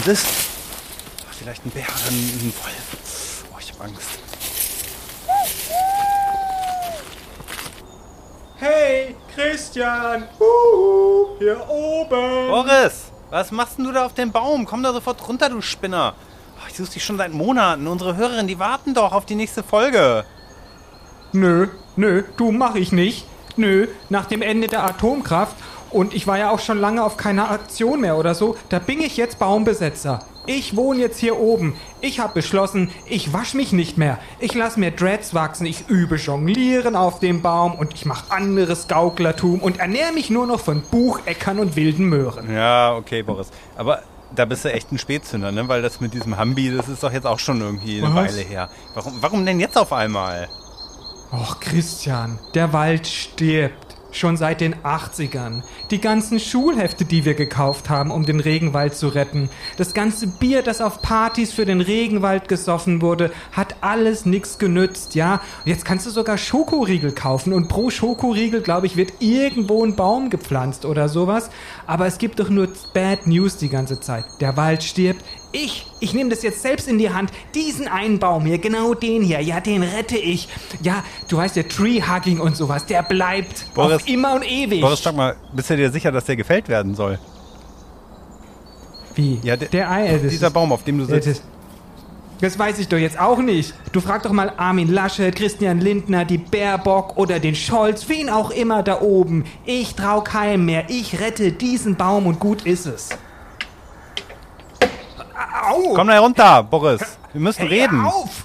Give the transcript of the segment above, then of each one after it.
Was ist denn das? Ach, vielleicht ein Bär oder ein Wolf. Oh, ich hab Angst. Hey, Christian! Uhu, hier oben! Boris, was machst denn du da auf dem Baum? Komm da sofort runter, du Spinner. Oh, ich suche dich schon seit Monaten. Unsere Hörerinnen, die warten doch auf die nächste Folge. Nö, nö, du mach ich nicht. Nö, nach dem Ende der Atomkraft und ich war ja auch schon lange auf keiner Aktion mehr oder so, da bin ich jetzt Baumbesetzer. Ich wohne jetzt hier oben. Ich habe beschlossen, ich wasch mich nicht mehr. Ich lasse mir Dreads wachsen, ich übe Jonglieren auf dem Baum und ich mache anderes Gauklertum und ernähre mich nur noch von Bucheckern und wilden Möhren. Ja, okay, Boris. Aber da bist du echt ein Spätzünder, ne? Weil das mit diesem Hambi, das ist doch jetzt auch schon irgendwie eine Was? Weile her. Warum, warum denn jetzt auf einmal? Och, Christian, der Wald stirbt. Schon seit den 80ern. Die ganzen Schulhefte, die wir gekauft haben, um den Regenwald zu retten. Das ganze Bier, das auf Partys für den Regenwald gesoffen wurde, hat alles nix genützt, ja? Jetzt kannst du sogar Schokoriegel kaufen und pro Schokoriegel, glaube ich, wird irgendwo ein Baum gepflanzt oder sowas. Aber es gibt doch nur Bad News die ganze Zeit. Der Wald stirbt. Ich, ich nehme das jetzt selbst in die Hand. Diesen einen Baum hier, genau den hier, ja, den rette ich. Ja, du weißt, der Tree-Hugging und sowas, der bleibt Boris, auf immer und ewig. Boris, sag mal, bist du dir sicher, dass der gefällt werden soll? Wie? Ja, der- der Ei, das Dieser ist- Baum, auf dem du sitzt. das weiß ich doch jetzt auch nicht. Du frag doch mal Armin Laschet, Christian Lindner, die Baerbock oder den Scholz, wen auch immer da oben. Ich trau keinem mehr. Ich rette diesen Baum und gut ist es. Au! Komm da herunter, Boris. Wir müssen Hey, reden. auf!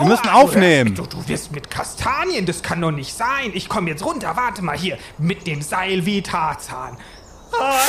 Wir müssen aufnehmen. Du, du wirst mit Kastanien, das kann doch nicht sein. Ich komm jetzt runter, warte mal hier, mit dem Seil wie Tarzan. Ai.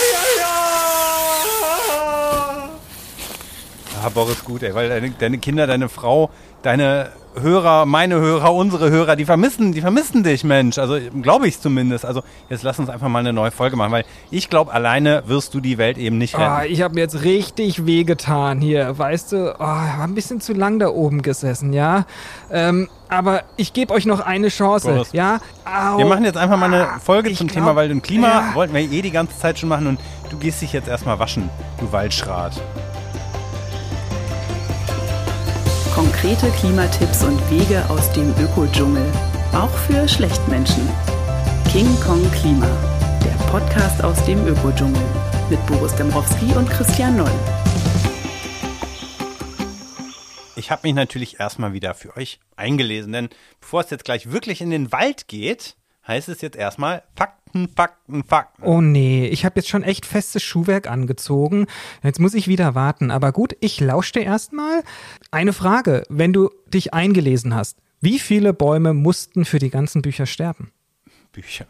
Ah, Boris, gut, ey, weil deine, deine Kinder, deine Frau, deine Hörer, meine Hörer, unsere Hörer, die vermissen, die vermissen dich, Mensch. Also glaube ich zumindest. Also jetzt lass uns einfach mal eine neue Folge machen, weil ich glaube, alleine wirst du die Welt eben nicht retten. Ah, ich habe mir jetzt richtig wehgetan hier, weißt du? Oh, ich war ein bisschen zu lang da oben gesessen, ja? Ähm, aber ich gebe euch noch eine Chance, Boris, ja? Au. Wir machen jetzt einfach mal eine Ah, Folge zum glaub, Thema Wald und Klima. ja. Wollten wir eh die ganze Zeit schon machen und du gehst dich jetzt erstmal waschen, du Waldschrat. Konkrete Klimatipps und Wege aus dem Ökodschungel. Auch für Schlechtmenschen. King Kong Klima. Der Podcast aus dem Ökodschungel. Mit Boris Dembrowski und Christian Noll. Ich habe mich natürlich erstmal wieder für euch eingelesen, denn bevor es jetzt gleich wirklich in den Wald geht, heißt es jetzt erstmal Fakten, Fakten, Fakten. Oh nee, ich habe jetzt schon echt festes Schuhwerk angezogen. Jetzt muss ich wieder warten. Aber gut, ich lauschte erstmal. Eine Frage, wenn du dich eingelesen hast. Wie viele Bäume mussten für die ganzen Bücher sterben? Bücher.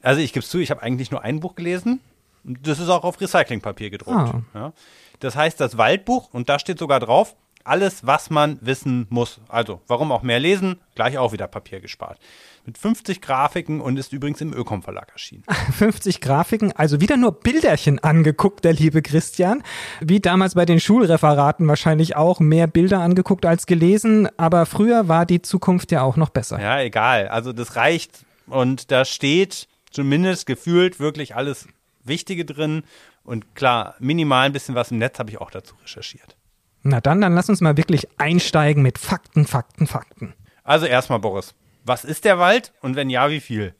Also ich gebe zu, ich habe eigentlich nur ein Buch gelesen. Das ist auch auf Recyclingpapier gedruckt. Ah. Ja. Das heißt das Waldbuch und da steht sogar drauf, alles, was man wissen muss. Also, warum auch mehr lesen? Gleich auch wieder Papier gespart. Mit 50 Grafiken und ist übrigens im Ökom Verlag erschienen. 50 Grafiken, also wieder nur Bilderchen angeguckt, der liebe Christian. Wie damals bei den Schulreferaten wahrscheinlich auch mehr Bilder angeguckt als gelesen. Aber früher war die Zukunft ja auch noch besser. Ja, egal. Also das reicht und da steht zumindest gefühlt wirklich alles Wichtige drin. Und klar, minimal ein bisschen was im Netz habe ich auch dazu recherchiert. Na dann, dann lass uns mal wirklich einsteigen mit Fakten, Fakten, Fakten. Also erstmal, Boris, was ist der Wald und wenn ja, wie viel?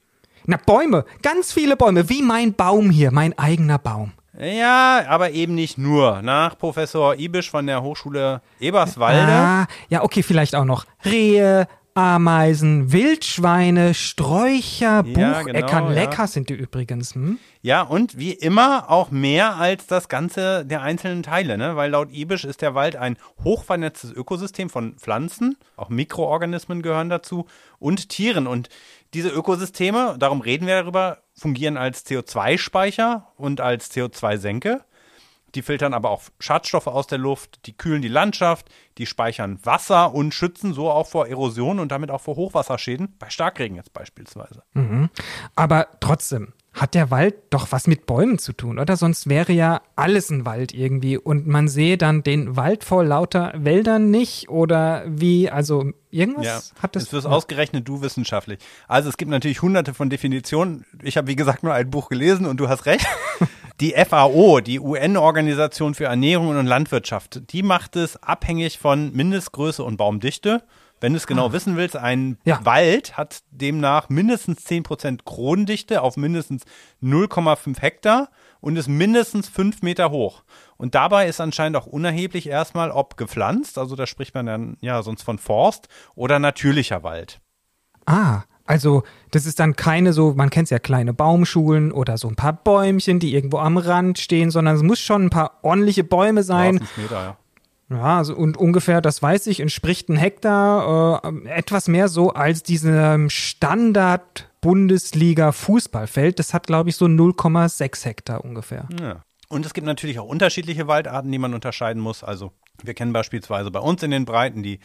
Na, Bäume, ganz viele Bäume, wie mein Baum hier, mein eigener Baum. Ja, aber eben nicht nur. Nach Professor Ibisch von der Hochschule Eberswalde. Ah, ja, okay, vielleicht auch noch Rehe, Ameisen, Wildschweine, Sträucher, Ja, Bucheckern. genau, ja. Lecker sind die übrigens. Hm? Ja, und wie immer auch mehr als das Ganze der einzelnen Teile, ne? Weil laut Ibisch ist der Wald ein hochvernetztes Ökosystem von Pflanzen, auch Mikroorganismen gehören dazu und Tieren. Und diese Ökosysteme, darum reden wir darüber, fungieren als CO2-Speicher und als CO2-Senke. Die filtern aber auch Schadstoffe aus der Luft, die kühlen die Landschaft, die speichern Wasser und schützen so auch vor Erosion und damit auch vor Hochwasserschäden, bei Starkregen jetzt beispielsweise. Aber trotzdem, hat der Wald doch was mit Bäumen zu tun, oder? Sonst wäre ja alles ein Wald irgendwie und man sehe dann den Wald vor lauter Wäldern nicht oder wie, also irgendwas Ja, hat das. Jetzt wirst ausgerechnet du wissenschaftlich. Also es gibt natürlich hunderte von Definitionen. Ich habe, wie gesagt, nur ein Buch gelesen und du hast recht. Die FAO, die UN-Organisation für Ernährung und Landwirtschaft, die macht es abhängig von Mindestgröße und Baumdichte. Wenn du es genau wissen willst, ein Ja. Wald hat demnach mindestens 10% Kronendichte auf mindestens 0,5 Hektar und ist mindestens 5 Meter hoch. Und dabei ist anscheinend auch unerheblich erstmal, ob gepflanzt, also da spricht man dann ja sonst von Forst oder natürlicher Wald. Ah, also das ist dann keine so, man kennt ja kleine Baumschulen oder so ein paar Bäumchen, die irgendwo am Rand stehen, sondern es muss schon ein paar ordentliche Bäume sein. Ja, Meter, ja. Ja, also, und ungefähr, das weiß ich, entspricht ein Hektar äh, etwas mehr so als diesem Standard Bundesliga Fußballfeld. Das hat, glaube ich, so 0,6 Hektar ungefähr. Ja. Und es gibt natürlich auch unterschiedliche Waldarten, die man unterscheiden muss. Also wir kennen beispielsweise bei uns in den Breiten die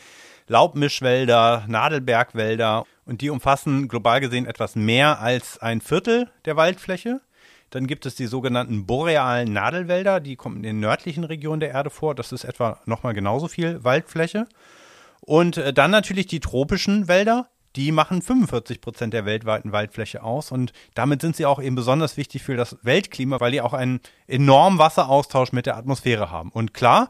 Laubmischwälder, Nadelbergwälder und die umfassen global gesehen etwas mehr als ein Viertel der Waldfläche. Dann gibt es die sogenannten borealen Nadelwälder, die kommen in den nördlichen Regionen der Erde vor. Das ist etwa nochmal genauso viel Waldfläche. Und äh, dann natürlich die tropischen Wälder, die machen 45 Prozent der weltweiten Waldfläche aus. Und damit sind sie auch eben besonders wichtig für das Weltklima, weil die auch einen enormen Wasseraustausch mit der Atmosphäre haben. Und klar,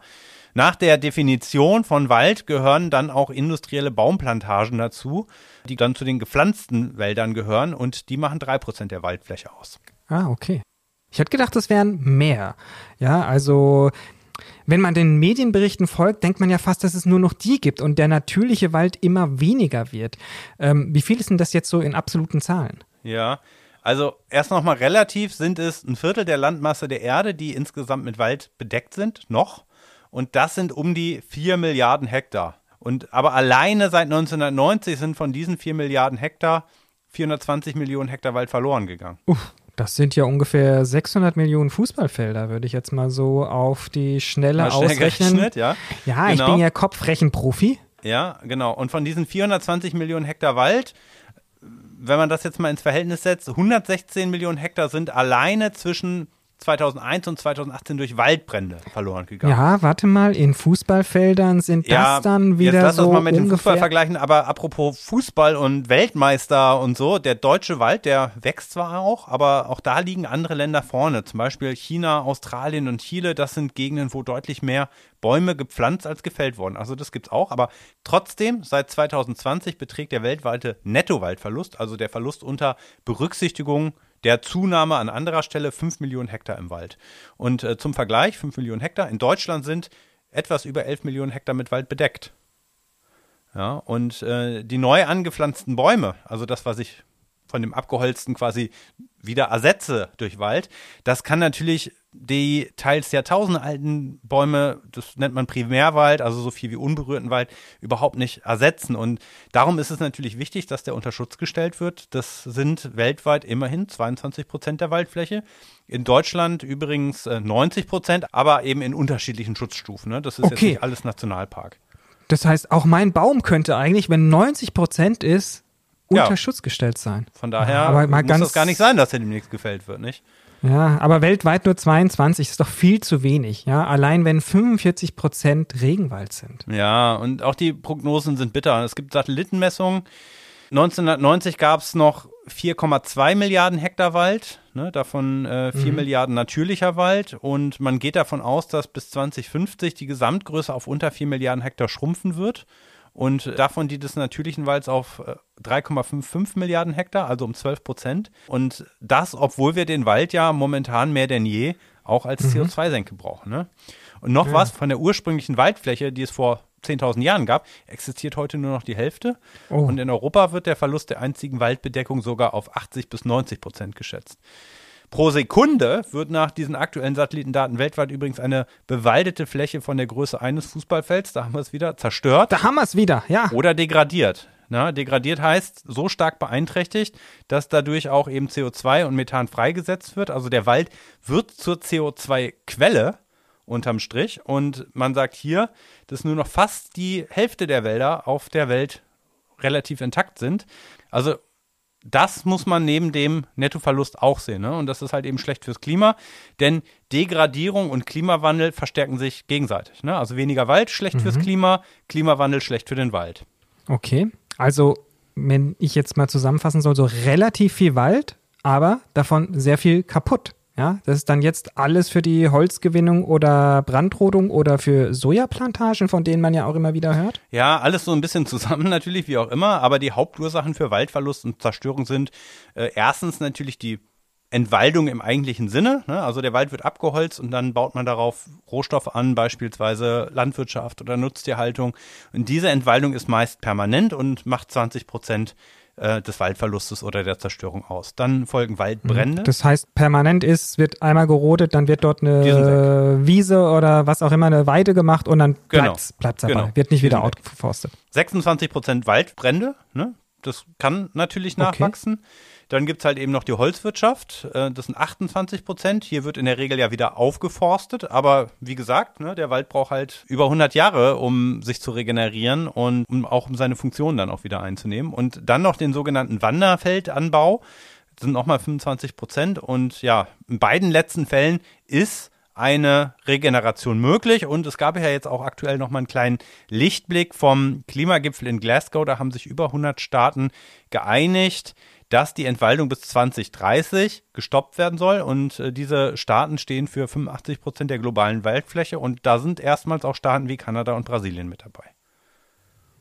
nach der Definition von Wald gehören dann auch industrielle Baumplantagen dazu, die dann zu den gepflanzten Wäldern gehören und die machen drei Prozent der Waldfläche aus. Ah, okay. Ich hätte gedacht, das wären mehr. Ja, also wenn man den Medienberichten folgt, denkt man ja fast, dass es nur noch die gibt und der natürliche Wald immer weniger wird. Ähm, wie viel ist denn das jetzt so in absoluten Zahlen? Ja, also erst nochmal relativ sind es ein Viertel der Landmasse der Erde, die insgesamt mit Wald bedeckt sind, noch. Und das sind um die 4 Milliarden Hektar. Und aber alleine seit 1990 sind von diesen 4 Milliarden Hektar 420 Millionen Hektar Wald verloren gegangen. Uff, das sind ja ungefähr 600 Millionen Fußballfelder, würde ich jetzt mal so auf die Schnelle Mal ausrechnen. ja. Ja, ich Genau. bin ja Kopfrechenprofi. Ja, genau. Und von diesen 420 Millionen Hektar Wald, wenn man das jetzt mal ins Verhältnis setzt, 116 Millionen Hektar sind alleine zwischen 2001 und 2018 durch Waldbrände verloren gegangen. Ja, warte mal, in Fußballfeldern sind das dann wieder jetzt lass so das mal mit dem Fußball vergleichen, aber apropos Fußball und Weltmeister und so, der deutsche Wald, der wächst zwar auch, aber auch da liegen andere Länder vorne, zum Beispiel China, Australien und Chile, das sind Gegenden, wo deutlich mehr Bäume gepflanzt als gefällt wurden. Also das gibt's auch, aber trotzdem, seit 2020 beträgt der weltweite Nettowaldverlust, also der Verlust unter Berücksichtigung der Zunahme an anderer Stelle 5 Millionen Hektar im Wald. Und äh, zum Vergleich, 5 Millionen Hektar, in Deutschland sind etwas über 11 Millionen Hektar mit Wald bedeckt. Ja, und äh, die neu angepflanzten Bäume, also das, was ich von dem abgeholzten quasi wieder ersetze durch Wald, das kann natürlich die teils jahrtausendealten Bäume, das nennt man Primärwald, also so viel wie unberührten Wald, überhaupt nicht ersetzen. Und darum ist es natürlich wichtig, dass der unter Schutz gestellt wird. Das sind weltweit immerhin 22 Prozent der Waldfläche. In Deutschland übrigens äh, 90 Prozent, aber eben in unterschiedlichen Schutzstufen. Ne? Das ist jetzt Okay. nicht alles Nationalpark. Das heißt, auch mein Baum könnte eigentlich, wenn 90 Prozent ist, unter Ja. Schutz gestellt sein. Von daher Ja, aber mal muss ganz- das gar nicht sein, dass er demnächst gefällt wird, nicht? Ja, aber weltweit nur 22 ist doch viel zu wenig. Ja, allein wenn 45 Prozent Regenwald sind. Ja, und auch die Prognosen sind bitter. Es gibt Satellitenmessungen. 1990 gab es noch 4,2 Milliarden Hektar Wald, ne, davon äh, 4 Milliarden natürlicher Wald. Und man geht davon aus, dass bis 2050 die Gesamtgröße auf unter 4 Milliarden Hektar schrumpfen wird. Und davon die des natürlichen Walds auf äh, 3,55 Milliarden Hektar, also um 12 Prozent. Und das, obwohl wir den Wald ja momentan mehr denn je auch als CO2-Senke brauchen. Ne? Und noch was von der ursprünglichen Waldfläche, die es vor 10.000 Jahren gab, existiert heute nur noch die Hälfte. Oh. Und in Europa wird der Verlust der einzigen Waldbedeckung sogar auf 80 bis 90 Prozent geschätzt. Pro Sekunde wird nach diesen aktuellen Satellitendaten weltweit übrigens eine bewaldete Fläche von der Größe eines Fußballfelds, da haben wir es wieder, zerstört Da haben wir es wieder, ja. oder degradiert. Na, degradiert heißt so stark beeinträchtigt, dass dadurch auch eben CO2 und Methan freigesetzt wird. Also der Wald wird zur CO2-Quelle unterm Strich. Und man sagt hier, dass nur noch fast die Hälfte der Wälder auf der Welt relativ intakt sind. Also das muss man neben dem Nettoverlust auch sehen. Ne? Und das ist halt eben schlecht fürs Klima, denn Degradierung und Klimawandel verstärken sich gegenseitig. Ne? Also weniger Wald schlecht mhm. fürs Klima, Klimawandel schlecht für den Wald. Okay, also wenn ich jetzt mal zusammenfassen soll, so relativ viel Wald, aber davon sehr viel kaputt. Ja, das ist dann jetzt alles für die Holzgewinnung oder Brandrodung oder für Sojaplantagen, von denen man ja auch immer wieder hört? Ja, alles so ein bisschen zusammen natürlich, wie auch immer. Aber die Hauptursachen für Waldverlust und Zerstörung sind äh, erstens natürlich die Entwaldung im eigentlichen Sinne. Ne? Also der Wald wird abgeholzt und dann baut man darauf Rohstoffe an, beispielsweise Landwirtschaft oder Nutztierhaltung. Und diese Entwaldung ist meist permanent und macht 20 Prozent äh, des Waldverlustes oder der Zerstörung aus. Dann folgen Waldbrände. Das heißt, permanent ist, wird einmal gerodet, dann wird dort eine Wiese oder was auch immer, eine Weide gemacht und dann bleibt genau. dabei. Genau. Wird nicht wieder outgeforstet. 26 Prozent Waldbrände, ne? Das kann natürlich nachwachsen. Okay. Dann gibt es halt eben noch die Holzwirtschaft. Äh, das sind 28 Prozent. Hier wird in der Regel ja wieder aufgeforstet. Aber wie gesagt, ne, der Wald braucht halt über 100 Jahre, um sich zu regenerieren und um auch um seine Funktion dann auch wieder einzunehmen. Und dann noch den sogenannten Wanderfeldanbau. Das sind nochmal 25 Prozent. Und ja, in beiden letzten Fällen ist eine Regeneration möglich. Und es gab ja jetzt auch aktuell nochmal einen kleinen Lichtblick vom Klimagipfel in Glasgow. Da haben sich über 100 Staaten geeinigt, dass die Entwaldung bis 2030 gestoppt werden soll. Und äh, diese Staaten stehen für 85 Prozent der globalen Waldfläche. Und da sind erstmals auch Staaten wie Kanada und Brasilien mit dabei.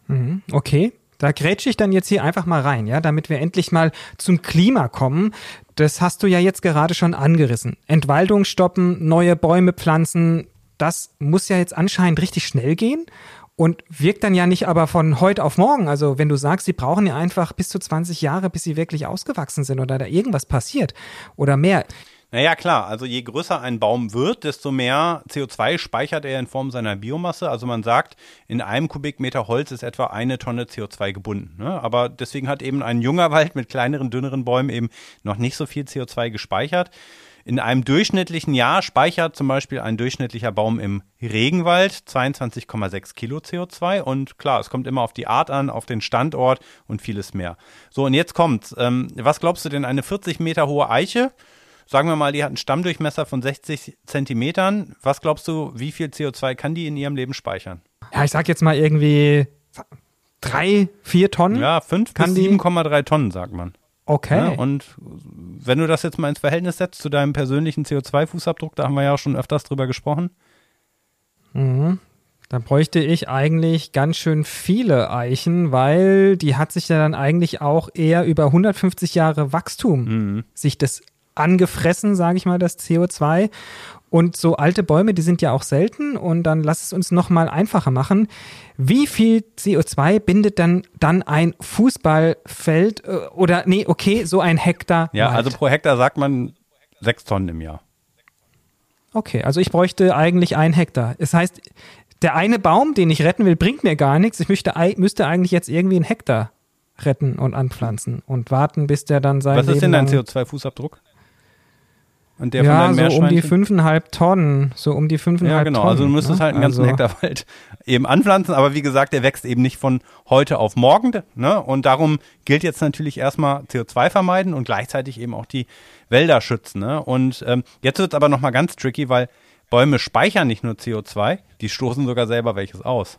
Mhm, okay. Da grätsche ich dann jetzt hier einfach mal rein, ja, damit wir endlich mal zum Klima kommen. Das hast du ja jetzt gerade schon angerissen. Entwaldung stoppen, neue Bäume pflanzen, das muss ja jetzt anscheinend richtig schnell gehen und wirkt dann ja nicht aber von heute auf morgen. Also wenn du sagst, sie brauchen ja einfach bis zu 20 Jahre, bis sie wirklich ausgewachsen sind oder da irgendwas passiert oder mehr. Naja, klar. Also je größer ein Baum wird, desto mehr CO2 speichert er in Form seiner Biomasse. Also man sagt, in einem Kubikmeter Holz ist etwa eine Tonne CO2 gebunden. Ne? Aber deswegen hat eben ein junger Wald mit kleineren, dünneren Bäumen eben noch nicht so viel CO2 gespeichert. In einem durchschnittlichen Jahr speichert zum Beispiel ein durchschnittlicher Baum im Regenwald 22,6 Kilo CO2 und klar, es kommt immer auf die Art an, auf den Standort und vieles mehr. So, und jetzt kommt's. Ähm, was glaubst du denn, eine 40 Meter hohe Eiche? Sagen wir mal, die hat einen Stammdurchmesser von 60 Zentimetern. Was glaubst du, wie viel CO2 kann die in ihrem Leben speichern? Ja, ich sag jetzt mal irgendwie drei, vier Tonnen. Ja, fünf bis 7,3 Tonnen, sagt man. Okay. Ja, und wenn du das jetzt mal ins Verhältnis setzt zu deinem persönlichen CO2-Fußabdruck, da haben wir ja auch schon öfters drüber gesprochen. Mhm. Dann bräuchte ich eigentlich ganz schön viele Eichen, weil die hat sich ja dann eigentlich auch eher über 150 Jahre Wachstum mhm. sich das angefressen, sage ich mal, das CO2. Und so alte Bäume, die sind ja auch selten. Und dann lass es uns noch mal einfacher machen. Wie viel CO2 bindet dann, dann ein Fußballfeld äh, oder, nee, okay, so ein Hektar? Ja, Wald. also pro Hektar sagt man sechs Tonnen im Jahr. Okay, also ich bräuchte eigentlich ein Hektar. Das heißt, der eine Baum, den ich retten will, bringt mir gar nichts. Ich möchte, müsste eigentlich jetzt irgendwie einen Hektar retten und anpflanzen und warten, bis der dann sein Was ist denn dein CO2-Fußabdruck? Und der ja, von so um die fünfeinhalb Tonnen, so um die fünfeinhalb Tonnen. Ja, genau. Tonnen, also du müsstest ne? halt einen ganzen also. Hektar Wald eben anpflanzen, aber wie gesagt, der wächst eben nicht von heute auf morgen, ne? Und darum gilt jetzt natürlich erstmal CO2 vermeiden und gleichzeitig eben auch die Wälder schützen, ne? Und ähm, jetzt wird es aber nochmal ganz tricky, weil Bäume speichern nicht nur CO2, die stoßen sogar selber welches aus.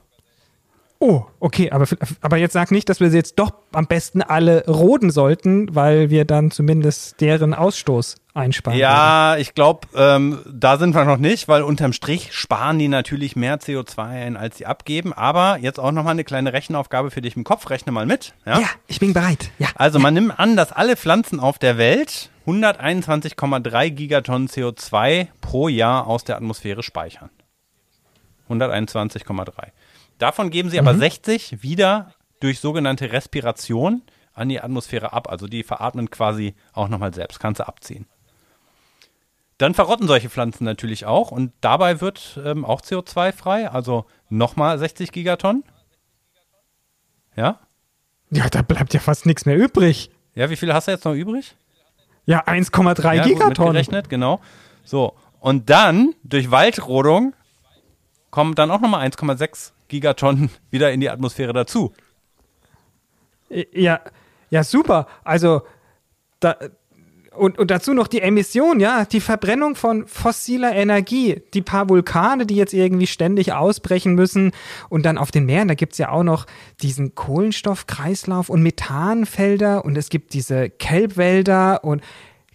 Oh, okay, aber, aber jetzt sag nicht, dass wir sie jetzt doch am besten alle roden sollten, weil wir dann zumindest deren Ausstoß einsparen. Ja, werden. ich glaube, ähm, da sind wir noch nicht, weil unterm Strich sparen die natürlich mehr CO2 ein, als sie abgeben. Aber jetzt auch nochmal eine kleine Rechenaufgabe für dich im Kopf. Rechne mal mit. Ja, ja ich bin bereit. Ja. Also man nimmt an, dass alle Pflanzen auf der Welt 121,3 Gigatonnen CO2 pro Jahr aus der Atmosphäre speichern. 121,3. Davon geben sie aber mhm. 60 wieder durch sogenannte Respiration an die Atmosphäre ab. Also die veratmen quasi auch nochmal selbst. Kannst du abziehen. Dann verrotten solche Pflanzen natürlich auch und dabei wird ähm, auch CO2 frei, also nochmal 60 Gigatonnen. Ja? Ja, da bleibt ja fast nichts mehr übrig. Ja, wie viel hast du jetzt noch übrig? Ja, 1,3 ja, Gigatonnen. Gerechnet, genau. So, und dann durch Waldrodung kommen dann auch nochmal 1,6 Gigatonnen wieder in die Atmosphäre dazu. Ja, Ja, super. Also, da, und, und dazu noch die Emission, ja, die Verbrennung von fossiler Energie, die paar Vulkane, die jetzt irgendwie ständig ausbrechen müssen und dann auf den Meeren, da gibt's ja auch noch diesen Kohlenstoffkreislauf und Methanfelder und es gibt diese Kelbwälder und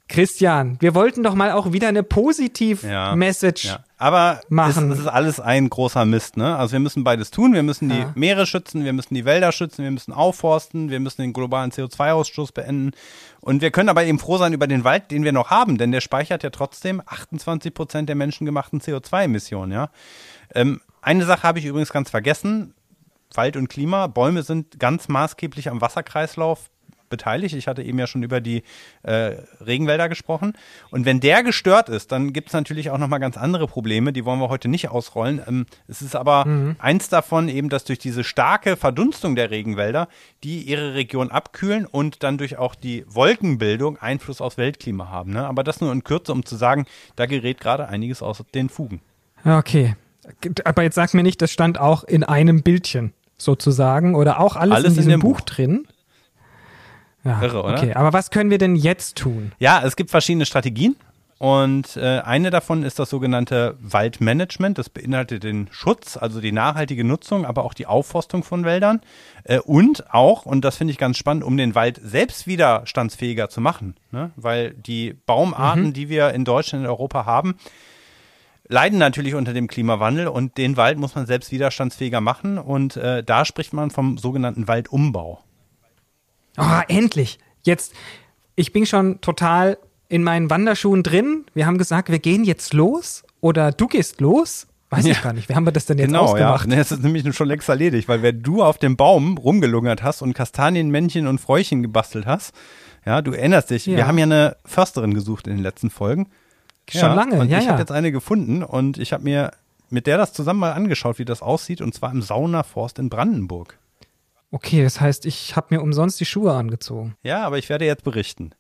Christian, wir wollten doch mal auch wieder eine Positiv-Message Ja. Aber machen. Es, es ist alles ein großer Mist. Ne? Also wir müssen beides tun. Wir müssen die Ja. Meere schützen, wir müssen die Wälder schützen, wir müssen aufforsten, wir müssen den globalen CO2-Ausstoß beenden. Und wir können aber eben froh sein über den Wald, den wir noch haben, denn der speichert ja trotzdem 28 Prozent der menschengemachten CO2-Emissionen. Ja? Ähm, eine Sache habe ich übrigens ganz vergessen. Wald und Klima, Bäume sind ganz maßgeblich am Wasserkreislauf beteiligt. Ich hatte eben ja schon über die äh, Regenwälder gesprochen. Und wenn der gestört ist, dann gibt es natürlich auch nochmal ganz andere Probleme, die wollen wir heute nicht ausrollen. Ähm, es ist aber eins davon eben, dass durch diese starke Verdunstung der Regenwälder, die ihre Region abkühlen und dann durch auch die Wolkenbildung Einfluss aufs Weltklima haben. Ne? Aber das nur in Kürze, um zu sagen, da gerät gerade einiges aus den Fugen. Okay. Aber jetzt sag mir nicht, das stand auch in einem Bildchen sozusagen oder auch alles, Alles in in diesem dem Buch, Buch. drin. Ja, Irre, oder? okay. Aber was können wir denn jetzt tun? Ja, es gibt verschiedene Strategien. Und äh, eine davon ist das sogenannte Waldmanagement. Das beinhaltet den Schutz, also die nachhaltige Nutzung, aber auch die Aufforstung von Wäldern. Äh, und auch, und das finde ich ganz spannend, um den Wald selbst widerstandsfähiger zu machen. Ne? Weil die Baumarten, die wir in Deutschland und Europa haben, leiden natürlich unter dem Klimawandel und den Wald muss man selbst widerstandsfähiger machen. Und äh, da spricht man vom sogenannten Waldumbau. Oh, endlich. Jetzt, ich bin schon total in meinen Wanderschuhen drin. Wir haben gesagt, wir gehen jetzt los oder du gehst los. Weiß ich Ja. gar nicht. Wie haben wir das denn jetzt Genau, ja. ausgemacht? Nee, Es ist nämlich schon längst erledigt, weil wenn du auf dem Baum rumgelungert hast und Kastanienmännchen und Fräuchen gebastelt hast, ja, du erinnerst dich, Ja. wir haben ja eine Försterin gesucht in den letzten Folgen. Schon lange, und ja, ich ja. habe jetzt eine gefunden und ich habe mir mit der das zusammen mal angeschaut, wie das aussieht, und zwar im Saunaforst in Brandenburg. Okay, das heißt, ich habe mir umsonst die Schuhe angezogen. Ja, aber ich werde jetzt berichten.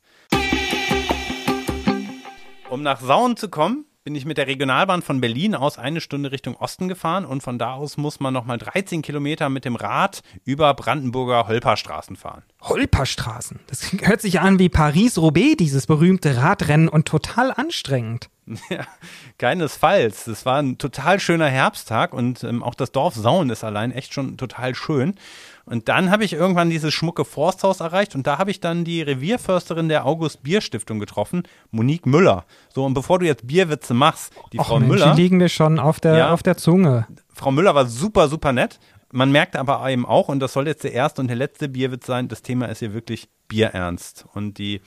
Um nach Sauen zu kommen, bin ich mit der Regionalbahn von Berlin aus eine Stunde Richtung Osten gefahren und von da aus muss man nochmal 13 Kilometer mit dem Rad über Brandenburger Holperstraßen fahren. Holperstraßen. Das hört sich an wie Paris-Roubaix, dieses berühmte Radrennen und total anstrengend. Ja, keinesfalls. Es war ein total schöner Herbsttag und ähm, auch das Dorf Sauen ist allein echt schon total schön. Und dann habe ich irgendwann dieses schmucke Forsthaus erreicht und da habe ich dann die Revierförsterin der August Bier Stiftung getroffen, Monique Müller. So, und bevor du jetzt Bierwitze machst, die Och Frau Mensch, Müller. die liegen mir schon auf der, Ja. auf der Zunge. Frau Müller war super, super nett. Man merkt aber eben auch, und das soll jetzt der erste und der letzte Bierwitz sein, das Thema ist hier wirklich bierernst. Und die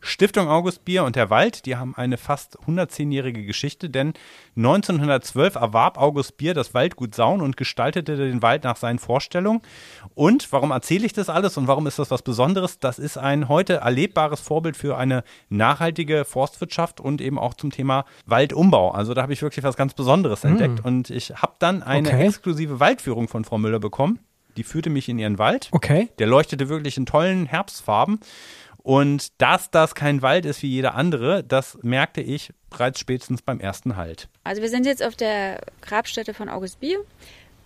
Stiftung August Bier und der Wald, die haben eine fast 110-jährige Geschichte, denn 1912 erwarb August Bier das Waldgut Saun und gestaltete den Wald nach seinen Vorstellungen. Und warum erzähle ich das alles und warum ist das was Besonderes? Das ist ein heute erlebbares Vorbild für eine nachhaltige Forstwirtschaft und eben auch zum Thema Waldumbau. Also da habe ich wirklich was ganz Besonderes entdeckt und ich habe dann eine Okay. exklusive Waldführung von Frau Müller bekommen. Die führte mich in ihren Wald. Okay. Der leuchtete wirklich in tollen Herbstfarben. Und dass das kein Wald ist wie jeder andere, das merkte ich bereits spätestens beim ersten Halt. Also wir sind jetzt auf der Grabstätte von August Bier.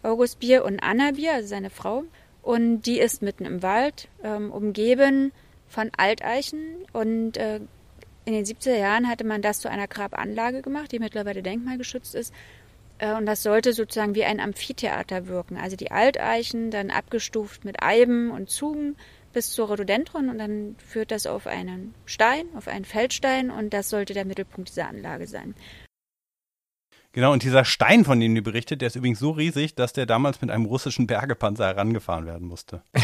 August Bier und Anna Bier, also seine Frau. Und die ist mitten im Wald, ähm, umgeben von Alteichen. Und äh, in den 70er Jahren hatte man das zu einer Grabanlage gemacht, die mittlerweile denkmalgeschützt ist. Äh, und das sollte sozusagen wie ein Amphitheater wirken. Also die Alteichen dann abgestuft mit Eiben und Zugen bis zur Rhododendron und dann führt das auf einen Stein, auf einen Feldstein und das sollte der Mittelpunkt dieser Anlage sein. Genau, und dieser Stein, von dem du berichtet, der ist übrigens so riesig, dass der damals mit einem russischen Bergepanzer herangefahren werden musste.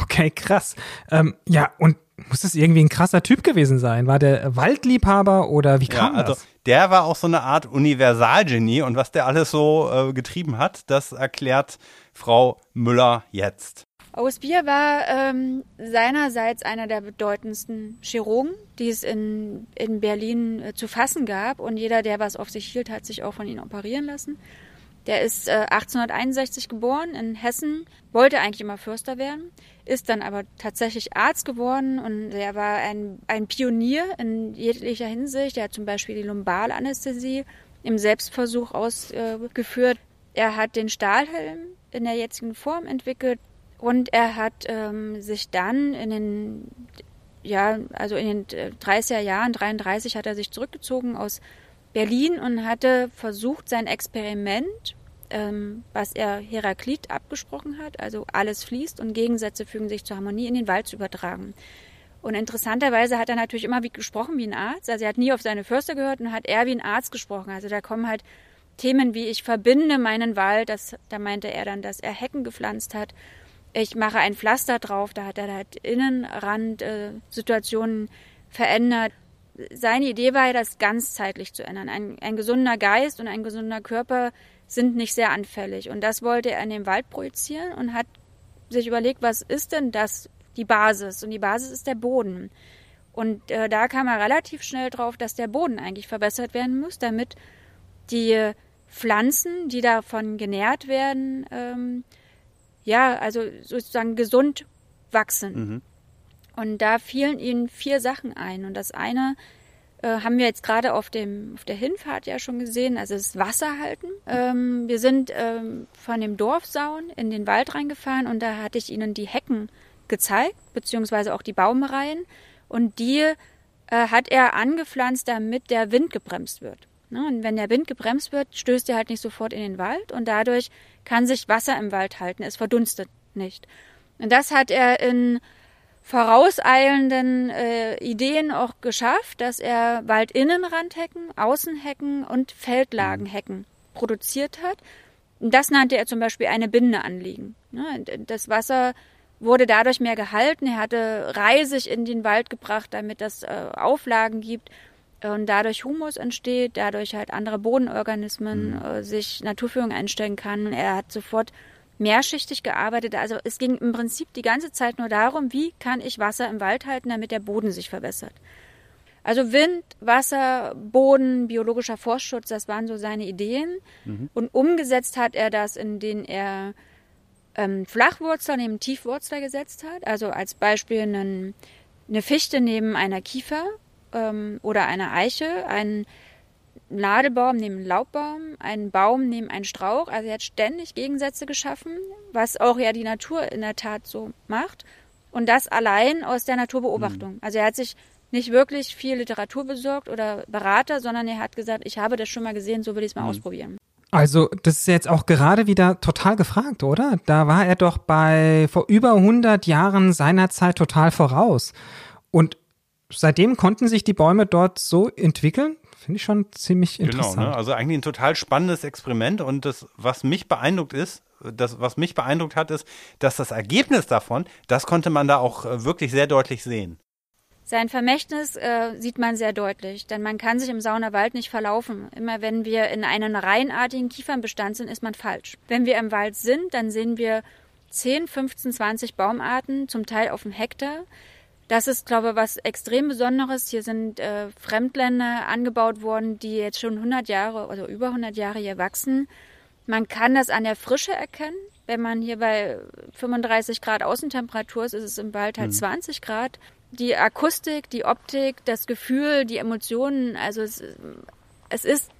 Okay, krass. Ähm, ja, und muss das irgendwie ein krasser Typ gewesen sein? War der Waldliebhaber oder wie Ja, kam also das? der war auch so eine Art Universalgenie und was der alles so äh, getrieben hat, das erklärt Frau Müller jetzt. August Bier war ähm, seinerseits einer der bedeutendsten Chirurgen, die es in, in Berlin äh, zu fassen gab. Und jeder, der was auf sich hielt, hat sich auch von ihm operieren lassen. Der ist äh, 1861 geboren in Hessen, wollte eigentlich immer Förster werden, ist dann aber tatsächlich Arzt geworden und er war ein, ein Pionier in jeglicher Hinsicht. Er hat zum Beispiel die Lumbalanästhesie im Selbstversuch ausgeführt. Er hat den Stahlhelm in der jetzigen Form entwickelt, Und er hat ähm, sich dann in den, ja, also in den 30er Jahren, 33 hat er sich zurückgezogen aus Berlin und hatte versucht, sein Experiment, ähm, was er Heraklit abgesprochen hat, also alles fließt und Gegensätze fügen sich zur Harmonie, in den Wald zu übertragen. Und interessanterweise hat er natürlich immer wie gesprochen wie ein Arzt. Also er hat nie auf seine Förster gehört und hat eher wie ein Arzt gesprochen. Also da kommen halt Themen wie ich verbinde meinen Wald, das, da meinte er dann, dass er Hecken gepflanzt hat. Ich mache ein Pflaster drauf, da hat er halt Innenrand-Situationen äh, verändert. Seine Idee war ja, das ganzzeitlich zu ändern. Ein, ein gesunder Geist und ein gesunder Körper sind nicht sehr anfällig. Und das wollte er in den Wald projizieren und hat sich überlegt, was ist denn das, die Basis? Und die Basis ist der Boden. Und äh, da kam er relativ schnell drauf, dass der Boden eigentlich verbessert werden muss, damit die Pflanzen, die davon genährt werden, ähm, ja, also sozusagen gesund wachsen. Mhm. Und da fielen ihnen vier Sachen ein. Und das eine äh, haben wir jetzt gerade auf, dem, auf der Hinfahrt ja schon gesehen, also das Wasser halten. Ähm, wir sind ähm, von dem Dorfsaun in den Wald reingefahren und da hatte ich ihnen die Hecken gezeigt, beziehungsweise auch die Baumreihen. Und die äh, hat er angepflanzt, damit der Wind gebremst wird. Ne? Und wenn der Wind gebremst wird, stößt er halt nicht sofort in den Wald und dadurch kann sich Wasser im Wald halten. Es verdunstet nicht. Und das hat er in vorauseilenden äh, Ideen auch geschafft, dass er Waldinnenrandhecken, Außenhecken und Feldlagenhecken produziert hat. Und das nannte er zum Beispiel eine Binde anliegen. Ne? Das Wasser wurde dadurch mehr gehalten. Er hatte Reisig in den Wald gebracht, damit das äh, Auflagen gibt und dadurch Humus entsteht, dadurch halt andere Bodenorganismen mhm. äh, sich Naturführung einstellen kann. Er hat sofort mehrschichtig gearbeitet. Also es ging im Prinzip die ganze Zeit nur darum, wie kann ich Wasser im Wald halten, damit der Boden sich verbessert. Also Wind, Wasser, Boden, biologischer Forstschutz, das waren so seine Ideen. Mhm. Und umgesetzt hat er das, indem er ähm, Flachwurzler neben Tiefwurzler gesetzt hat. Also als Beispiel einen, eine Fichte neben einer Kiefer ähm, oder einer Eiche, ein Nadelbaum neben Laubbaum, ein Baum neben einen Strauch. Also er hat ständig Gegensätze geschaffen, was auch ja die Natur in der Tat so macht. Und das allein aus der Naturbeobachtung. Mhm. Also er hat sich nicht wirklich viel Literatur besorgt oder Berater, sondern er hat gesagt, ich habe das schon mal gesehen, so will ich es mal mhm. ausprobieren. Also, das ist jetzt auch gerade wieder total gefragt, oder? Da war er doch bei vor über 100 Jahren seiner Zeit total voraus. Und seitdem konnten sich die Bäume dort so entwickeln? Finde ich schon ziemlich interessant. Genau, ne? also eigentlich ein total spannendes Experiment und das, was mich beeindruckt ist, das, was mich beeindruckt hat, ist, dass das Ergebnis davon, das konnte man da auch äh, wirklich sehr deutlich sehen. Sein Vermächtnis äh, sieht man sehr deutlich, denn man kann sich im Saunerwald nicht verlaufen. Immer wenn wir in einem reihenartigen Kiefernbestand sind, ist man falsch. Wenn wir im Wald sind, dann sehen wir 10, 15, 20 Baumarten, zum Teil auf dem Hektar. Das ist, glaube ich, was extrem Besonderes. Hier sind äh, Fremdländer angebaut worden, die jetzt schon 100 Jahre oder über 100 Jahre hier wachsen. Man kann das an der Frische erkennen. Wenn man hier bei 35 Grad Außentemperatur ist, ist es im Wald halt mhm. 20 Grad. Die Akustik, die Optik, das Gefühl, die Emotionen, also es, es ist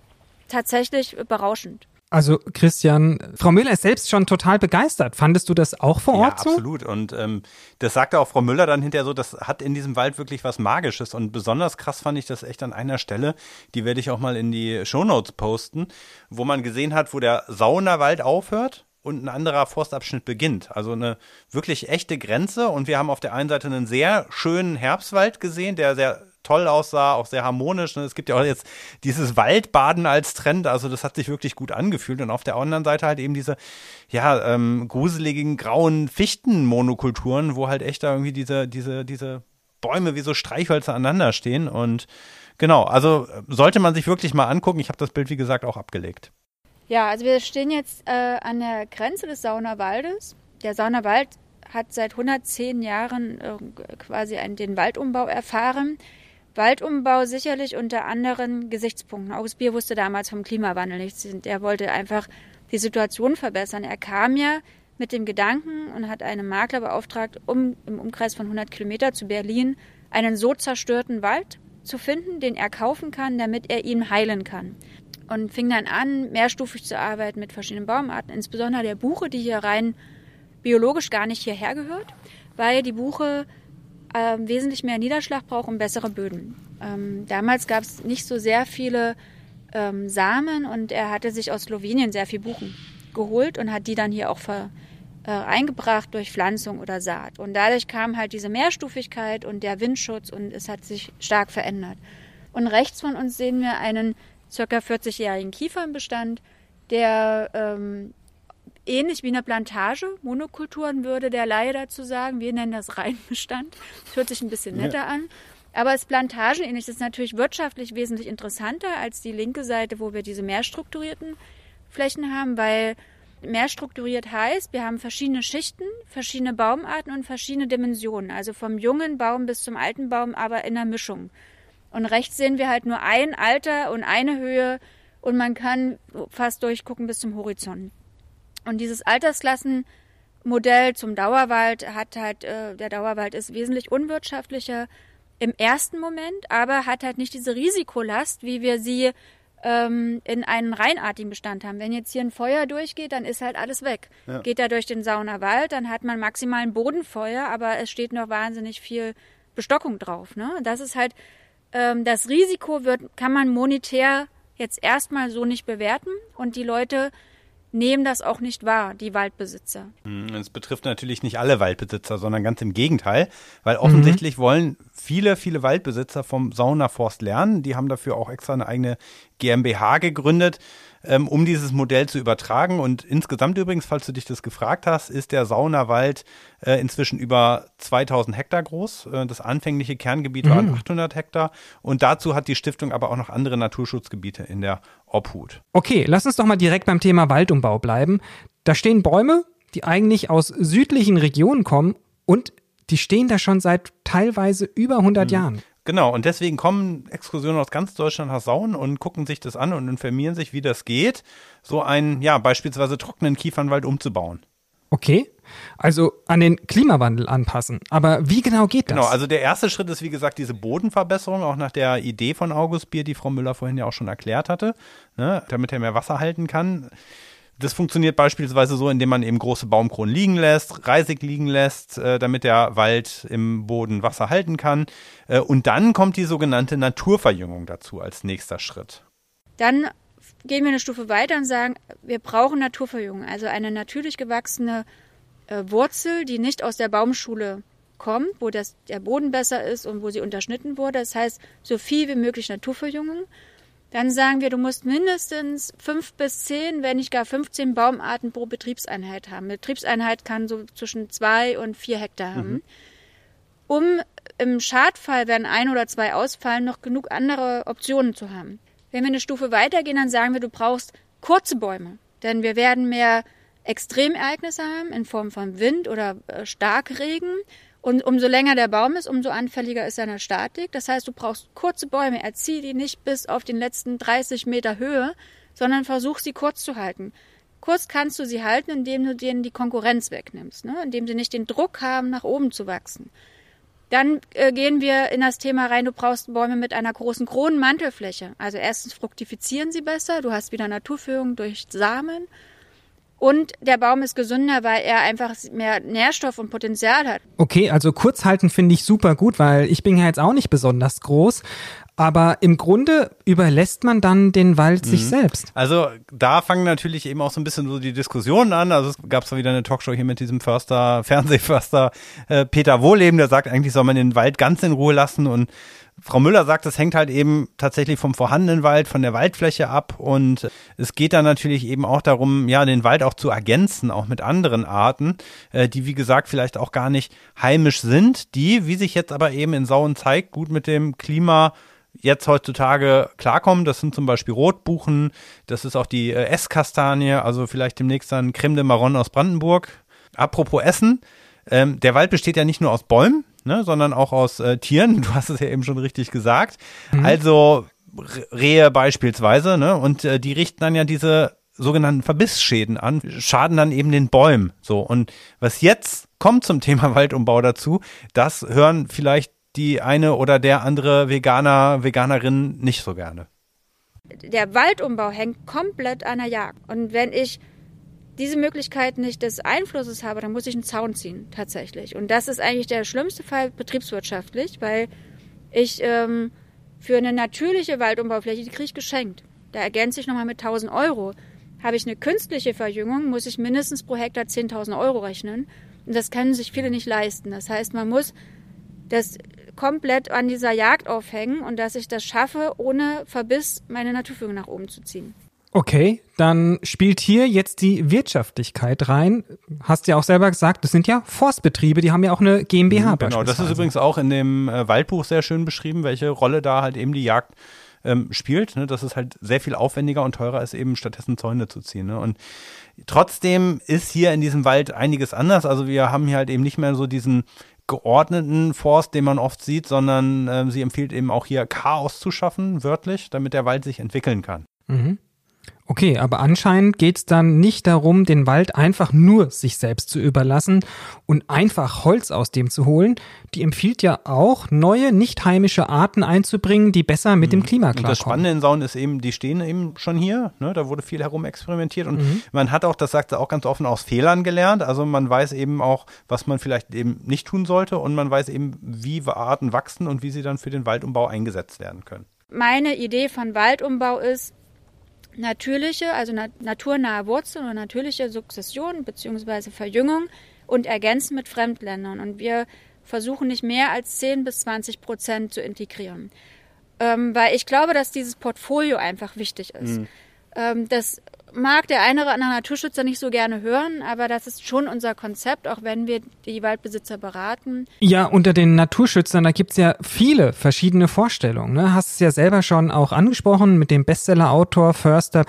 tatsächlich berauschend. Also Christian, Frau Müller ist selbst schon total begeistert. Fandest du das auch vor Ort ja, so? absolut. Und ähm, das sagte auch Frau Müller dann hinterher so, das hat in diesem Wald wirklich was Magisches. Und besonders krass fand ich das echt an einer Stelle, die werde ich auch mal in die Shownotes posten, wo man gesehen hat, wo der Saunerwald aufhört und ein anderer Forstabschnitt beginnt. Also eine wirklich echte Grenze. Und wir haben auf der einen Seite einen sehr schönen Herbstwald gesehen, der sehr toll aussah, auch sehr harmonisch. Ne? Es gibt ja auch jetzt dieses Waldbaden als Trend, also das hat sich wirklich gut angefühlt. Und auf der anderen Seite halt eben diese, ja, ähm, gruseligen grauen Fichtenmonokulturen, wo halt echt da irgendwie diese, diese, diese Bäume wie so Streichhölzer aneinander stehen. Und genau, also sollte man sich wirklich mal angucken. Ich habe das Bild, wie gesagt, auch abgelegt. Ja, also wir stehen jetzt äh, an der Grenze des Saunerwaldes. Der Saunerwald hat seit 110 Jahren äh, quasi einen, den Waldumbau erfahren. Waldumbau sicherlich unter anderen Gesichtspunkten. August Bier wusste damals vom Klimawandel nichts. Er wollte einfach die Situation verbessern. Er kam ja mit dem Gedanken und hat einen Makler beauftragt, um im Umkreis von 100 Kilometer zu Berlin einen so zerstörten Wald zu finden, den er kaufen kann, damit er ihn heilen kann. Und fing dann an, mehrstufig zu arbeiten mit verschiedenen Baumarten, insbesondere der Buche, die hier rein biologisch gar nicht hierher gehört, weil die Buche äh, wesentlich mehr Niederschlag braucht und bessere Böden. Ähm, damals gab es nicht so sehr viele ähm, Samen und er hatte sich aus Slowenien sehr viel Buchen geholt und hat die dann hier auch ver, äh, eingebracht durch Pflanzung oder Saat. Und dadurch kam halt diese Mehrstufigkeit und der Windschutz und es hat sich stark verändert. Und rechts von uns sehen wir einen circa 40-jährigen Kiefernbestand, der ähm, ähnlich wie eine Plantage, Monokulturen würde der Laie dazu sagen. Wir nennen das Reinbestand. Das hört sich ein bisschen netter ja. an. Aber es plantagenähnlich das ist natürlich wirtschaftlich wesentlich interessanter als die linke Seite, wo wir diese mehr strukturierten Flächen haben, weil mehr strukturiert heißt, wir haben verschiedene Schichten, verschiedene Baumarten und verschiedene Dimensionen. Also vom jungen Baum bis zum alten Baum, aber in der Mischung. Und rechts sehen wir halt nur ein Alter und eine Höhe und man kann fast durchgucken bis zum Horizont. Und dieses Altersklassenmodell zum Dauerwald hat halt, äh, der Dauerwald ist wesentlich unwirtschaftlicher im ersten Moment, aber hat halt nicht diese Risikolast, wie wir sie ähm, in einen reinartigen Bestand haben. Wenn jetzt hier ein Feuer durchgeht, dann ist halt alles weg. Ja. Geht er durch den Saunerwald, dann hat man maximal ein Bodenfeuer, aber es steht noch wahnsinnig viel Bestockung drauf. Ne? Das ist halt, ähm, das Risiko wird, kann man monetär jetzt erstmal so nicht bewerten und die Leute nehmen das auch nicht wahr, die Waldbesitzer. Hm, es betrifft natürlich nicht alle Waldbesitzer, sondern ganz im Gegenteil, weil offensichtlich mhm. wollen viele, viele Waldbesitzer vom Saunaforst lernen. Die haben dafür auch extra eine eigene GmbH gegründet ähm, um dieses Modell zu übertragen. Und insgesamt übrigens, falls du dich das gefragt hast, ist der Saunawald äh, inzwischen über 2000 Hektar groß. Äh, das anfängliche Kerngebiet mhm. waren 800 Hektar. Und dazu hat die Stiftung aber auch noch andere Naturschutzgebiete in der Obhut. Okay, lass uns doch mal direkt beim Thema Waldumbau bleiben. Da stehen Bäume, die eigentlich aus südlichen Regionen kommen und die stehen da schon seit teilweise über 100 mhm. Jahren. Genau, und deswegen kommen Exkursionen aus ganz Deutschland nach Sauen und gucken sich das an und informieren sich, wie das geht, so einen, ja, beispielsweise trockenen Kiefernwald umzubauen. Okay. Also an den Klimawandel anpassen. Aber wie genau geht das? Genau, also der erste Schritt ist, wie gesagt, diese Bodenverbesserung, auch nach der Idee von August Bier, die Frau Müller vorhin ja auch schon erklärt hatte, ne, damit er mehr Wasser halten kann. Das funktioniert beispielsweise so, indem man eben große Baumkronen liegen lässt, Reisig liegen lässt, äh, damit der Wald im Boden Wasser halten kann. Äh, und dann kommt die sogenannte Naturverjüngung dazu als nächster Schritt. Dann gehen wir eine Stufe weiter und sagen, wir brauchen Naturverjüngung, also eine natürlich gewachsene äh, Wurzel, die nicht aus der Baumschule kommt, wo das, der Boden besser ist und wo sie unterschnitten wurde. Das heißt, so viel wie möglich Naturverjüngung. Dann sagen wir, du musst mindestens fünf bis zehn, wenn nicht gar 15 Baumarten pro Betriebseinheit haben. Eine Betriebseinheit kann so zwischen zwei und vier Hektar haben. Mhm. Um im Schadfall, wenn ein oder zwei ausfallen, noch genug andere Optionen zu haben. Wenn wir eine Stufe weitergehen, dann sagen wir, du brauchst kurze Bäume. Denn wir werden mehr Extremereignisse haben in Form von Wind oder äh, Starkregen. Und umso länger der Baum ist, umso anfälliger ist seine Statik. Das heißt, du brauchst kurze Bäume. Erzieh die nicht bis auf den letzten 30 Meter Höhe, sondern versuch sie kurz zu halten. Kurz kannst du sie halten, indem du denen die Konkurrenz wegnimmst, ne? indem sie nicht den Druck haben, nach oben zu wachsen. Dann äh, gehen wir in das Thema rein, du brauchst Bäume mit einer großen Kronenmantelfläche. Also erstens fruktifizieren sie besser, du hast wieder Naturführung durch Samen und der Baum ist gesünder, weil er einfach mehr Nährstoff und Potenzial hat. Okay, also kurz halten finde ich super gut, weil ich bin ja jetzt auch nicht besonders groß. Aber im Grunde überlässt man dann den Wald mhm. sich selbst. Also da fangen natürlich eben auch so ein bisschen so die Diskussionen an. Also es gab zwar wieder eine Talkshow hier mit diesem Förster, Fernsehförster äh, Peter Wohleben, der sagt, eigentlich soll man den Wald ganz in Ruhe lassen und Frau Müller sagt, es hängt halt eben tatsächlich vom vorhandenen Wald, von der Waldfläche ab und es geht dann natürlich eben auch darum, ja, den Wald auch zu ergänzen, auch mit anderen Arten, äh, die wie gesagt vielleicht auch gar nicht heimisch sind, die, wie sich jetzt aber eben in Sauen zeigt, gut mit dem Klima jetzt heutzutage klarkommen. Das sind zum Beispiel Rotbuchen, das ist auch die äh, Esskastanie, also vielleicht demnächst dann Creme de Marron aus Brandenburg. Apropos Essen, ähm, der Wald besteht ja nicht nur aus Bäumen, ne, sondern auch aus äh, Tieren. Du hast es ja eben schon richtig gesagt. Mhm. Also Rehe beispielsweise, ne? Und äh, die richten dann ja diese sogenannten Verbissschäden an, schaden dann eben den Bäumen. So und was jetzt kommt zum Thema Waldumbau dazu, das hören vielleicht die eine oder der andere Veganer, Veganerin nicht so gerne. Der Waldumbau hängt komplett an der Jagd. Und wenn ich diese Möglichkeit nicht des Einflusses habe, dann muss ich einen Zaun ziehen, tatsächlich. Und das ist eigentlich der schlimmste Fall betriebswirtschaftlich, weil ich ähm, für eine natürliche Waldumbaufläche, die kriege ich geschenkt. Da ergänze ich nochmal mit 1000 Euro. Habe ich eine künstliche Verjüngung, muss ich mindestens pro Hektar 10.000 Euro rechnen. Und das können sich viele nicht leisten. Das heißt, man muss das komplett an dieser Jagd aufhängen und dass ich das schaffe, ohne Verbiss meine Naturführung nach oben zu ziehen. Okay, dann spielt hier jetzt die Wirtschaftlichkeit rein. Hast ja auch selber gesagt, das sind ja Forstbetriebe, die haben ja auch eine GmbH. Mhm, genau, das ist übrigens auch in dem äh, Waldbuch sehr schön beschrieben, welche Rolle da halt eben die Jagd ähm, spielt. Ne? Dass es halt sehr viel aufwendiger und teurer ist, eben stattdessen Zäune zu ziehen. Ne? Und trotzdem ist hier in diesem Wald einiges anders. Also wir haben hier halt eben nicht mehr so diesen geordneten Forst, den man oft sieht, sondern äh, sie empfiehlt eben auch hier Chaos zu schaffen, wörtlich, damit der Wald sich entwickeln kann. Mhm. Okay, aber anscheinend geht's dann nicht darum, den Wald einfach nur sich selbst zu überlassen und einfach Holz aus dem zu holen. Die empfiehlt ja auch, neue, nicht heimische Arten einzubringen, die besser mit dem mhm. Klima klarkommen. Und das Spannende in Sauen ist eben, die stehen eben schon hier. Ne? Da wurde viel herum experimentiert und mhm. man hat auch, das sagt sie auch ganz offen, aus Fehlern gelernt. Also man weiß eben auch, was man vielleicht eben nicht tun sollte und man weiß eben, wie Arten wachsen und wie sie dann für den Waldumbau eingesetzt werden können. Meine Idee von Waldumbau ist, natürliche, also na naturnahe Wurzeln oder natürliche Sukzession bzw. Verjüngung und ergänzen mit Fremdländern. Und wir versuchen nicht mehr als 10 bis 20 Prozent zu integrieren. Ähm, weil ich glaube, dass dieses Portfolio einfach wichtig ist. Mhm. Ähm, das mag der eine oder andere Naturschützer nicht so gerne hören, aber das ist schon unser Konzept, auch wenn wir die Waldbesitzer beraten. Ja, unter den Naturschützern, da gibt's ja viele verschiedene Vorstellungen. Ne? Hast es ja selber schon auch angesprochen mit dem Bestseller-Autor Förster.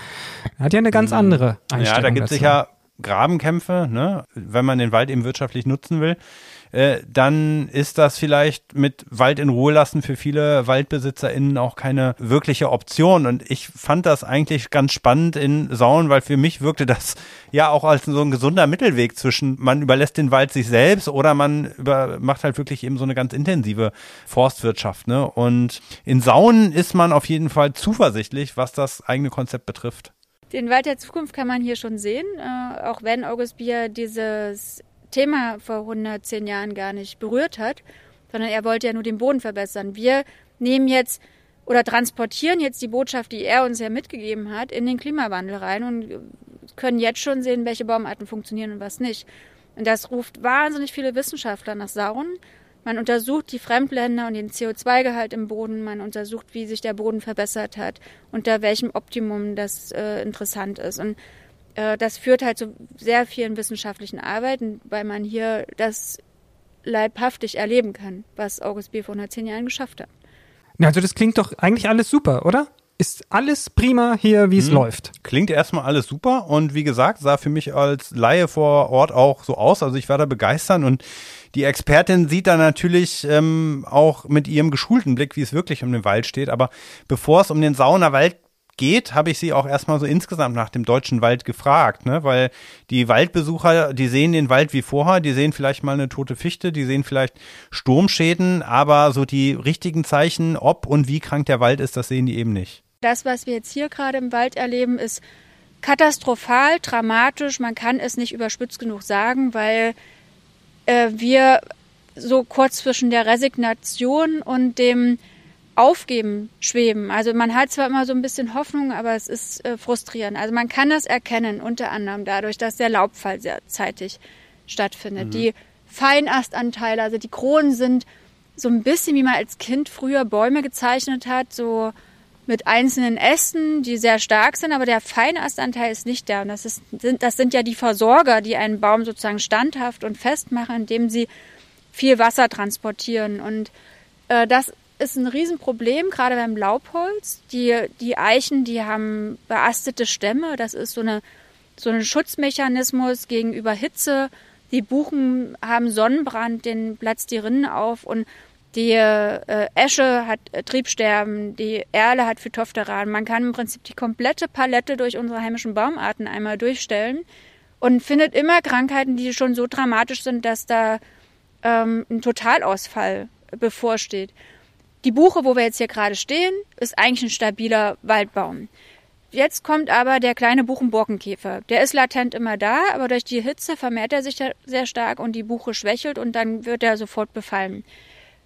Er hat ja eine ganz mhm. andere Einstellung. Ja, da gibt es ja Grabenkämpfe, ne? wenn man den Wald eben wirtschaftlich nutzen will. Äh, dann ist das vielleicht mit Wald in Ruhe lassen für viele WaldbesitzerInnen auch keine wirkliche Option. Und ich fand das eigentlich ganz spannend in Sauen, weil für mich wirkte das ja auch als so ein gesunder Mittelweg zwischen, man überlässt den Wald sich selbst oder man über, macht halt wirklich eben so eine ganz intensive Forstwirtschaft. Ne? Und in Sauen ist man auf jeden Fall zuversichtlich, was das eigene Konzept betrifft. Den Wald der Zukunft kann man hier schon sehen, äh, auch wenn August Bier dieses Thema vor 110 Jahren gar nicht berührt hat, sondern er wollte ja nur den Boden verbessern. Wir nehmen jetzt oder transportieren jetzt die Botschaft, die er uns ja mitgegeben hat, in den Klimawandel rein und können jetzt schon sehen, welche Baumarten funktionieren und was nicht. Und das ruft wahnsinnig viele Wissenschaftler nach Sauren. Man untersucht die Fremdländer und den CO2-Gehalt im Boden. Man untersucht, wie sich der Boden verbessert hat, unter welchem Optimum das äh, interessant ist. Und das führt halt zu sehr vielen wissenschaftlichen Arbeiten, weil man hier das leibhaftig erleben kann, was August B. vor 110 Jahren geschafft hat. Also das klingt doch eigentlich alles super, oder? Ist alles prima hier, wie es hm. läuft. Klingt erstmal alles super und wie gesagt, sah für mich als Laie vor Ort auch so aus. Also ich war da begeistert und die Expertin sieht da natürlich ähm, auch mit ihrem geschulten Blick, wie es wirklich um den Wald steht. Aber bevor es um den Saunerwald geht, habe ich sie auch erstmal so insgesamt nach dem deutschen Wald gefragt, ne? weil die Waldbesucher, die sehen den Wald wie vorher, die sehen vielleicht mal eine tote Fichte, die sehen vielleicht Sturmschäden, aber so die richtigen Zeichen, ob und wie krank der Wald ist, das sehen die eben nicht. Das, was wir jetzt hier gerade im Wald erleben, ist katastrophal, dramatisch. Man kann es nicht überspitzt genug sagen, weil äh, wir so kurz zwischen der Resignation und dem Aufgeben schweben. Also man hat zwar immer so ein bisschen Hoffnung, aber es ist äh, frustrierend. Also man kann das erkennen, unter anderem dadurch, dass der Laubfall sehr zeitig stattfindet. Mhm. Die Feinastanteile, also die Kronen sind so ein bisschen, wie man als Kind früher Bäume gezeichnet hat, so mit einzelnen Ästen, die sehr stark sind, aber der Feinastanteil ist nicht da. Und das, ist, sind, das sind ja die Versorger, die einen Baum sozusagen standhaft und festmachen, indem sie viel Wasser transportieren. Und äh, das ist ein Riesenproblem, gerade beim Laubholz. Die, die Eichen, die haben beastete Stämme. Das ist so, eine, so ein Schutzmechanismus gegenüber Hitze. Die Buchen haben Sonnenbrand, den platzt die Rinnen auf und die äh, Esche hat äh, Triebsterben, die Erle hat Phytophtheran. Man kann im Prinzip die komplette Palette durch unsere heimischen Baumarten einmal durchstellen und findet immer Krankheiten, die schon so dramatisch sind, dass da ähm, ein Totalausfall bevorsteht. Die Buche, wo wir jetzt hier gerade stehen, ist eigentlich ein stabiler Waldbaum. Jetzt kommt aber der kleine Buchenborkenkäfer. Der ist latent immer da, aber durch die Hitze vermehrt er sich sehr stark und die Buche schwächelt und dann wird er sofort befallen.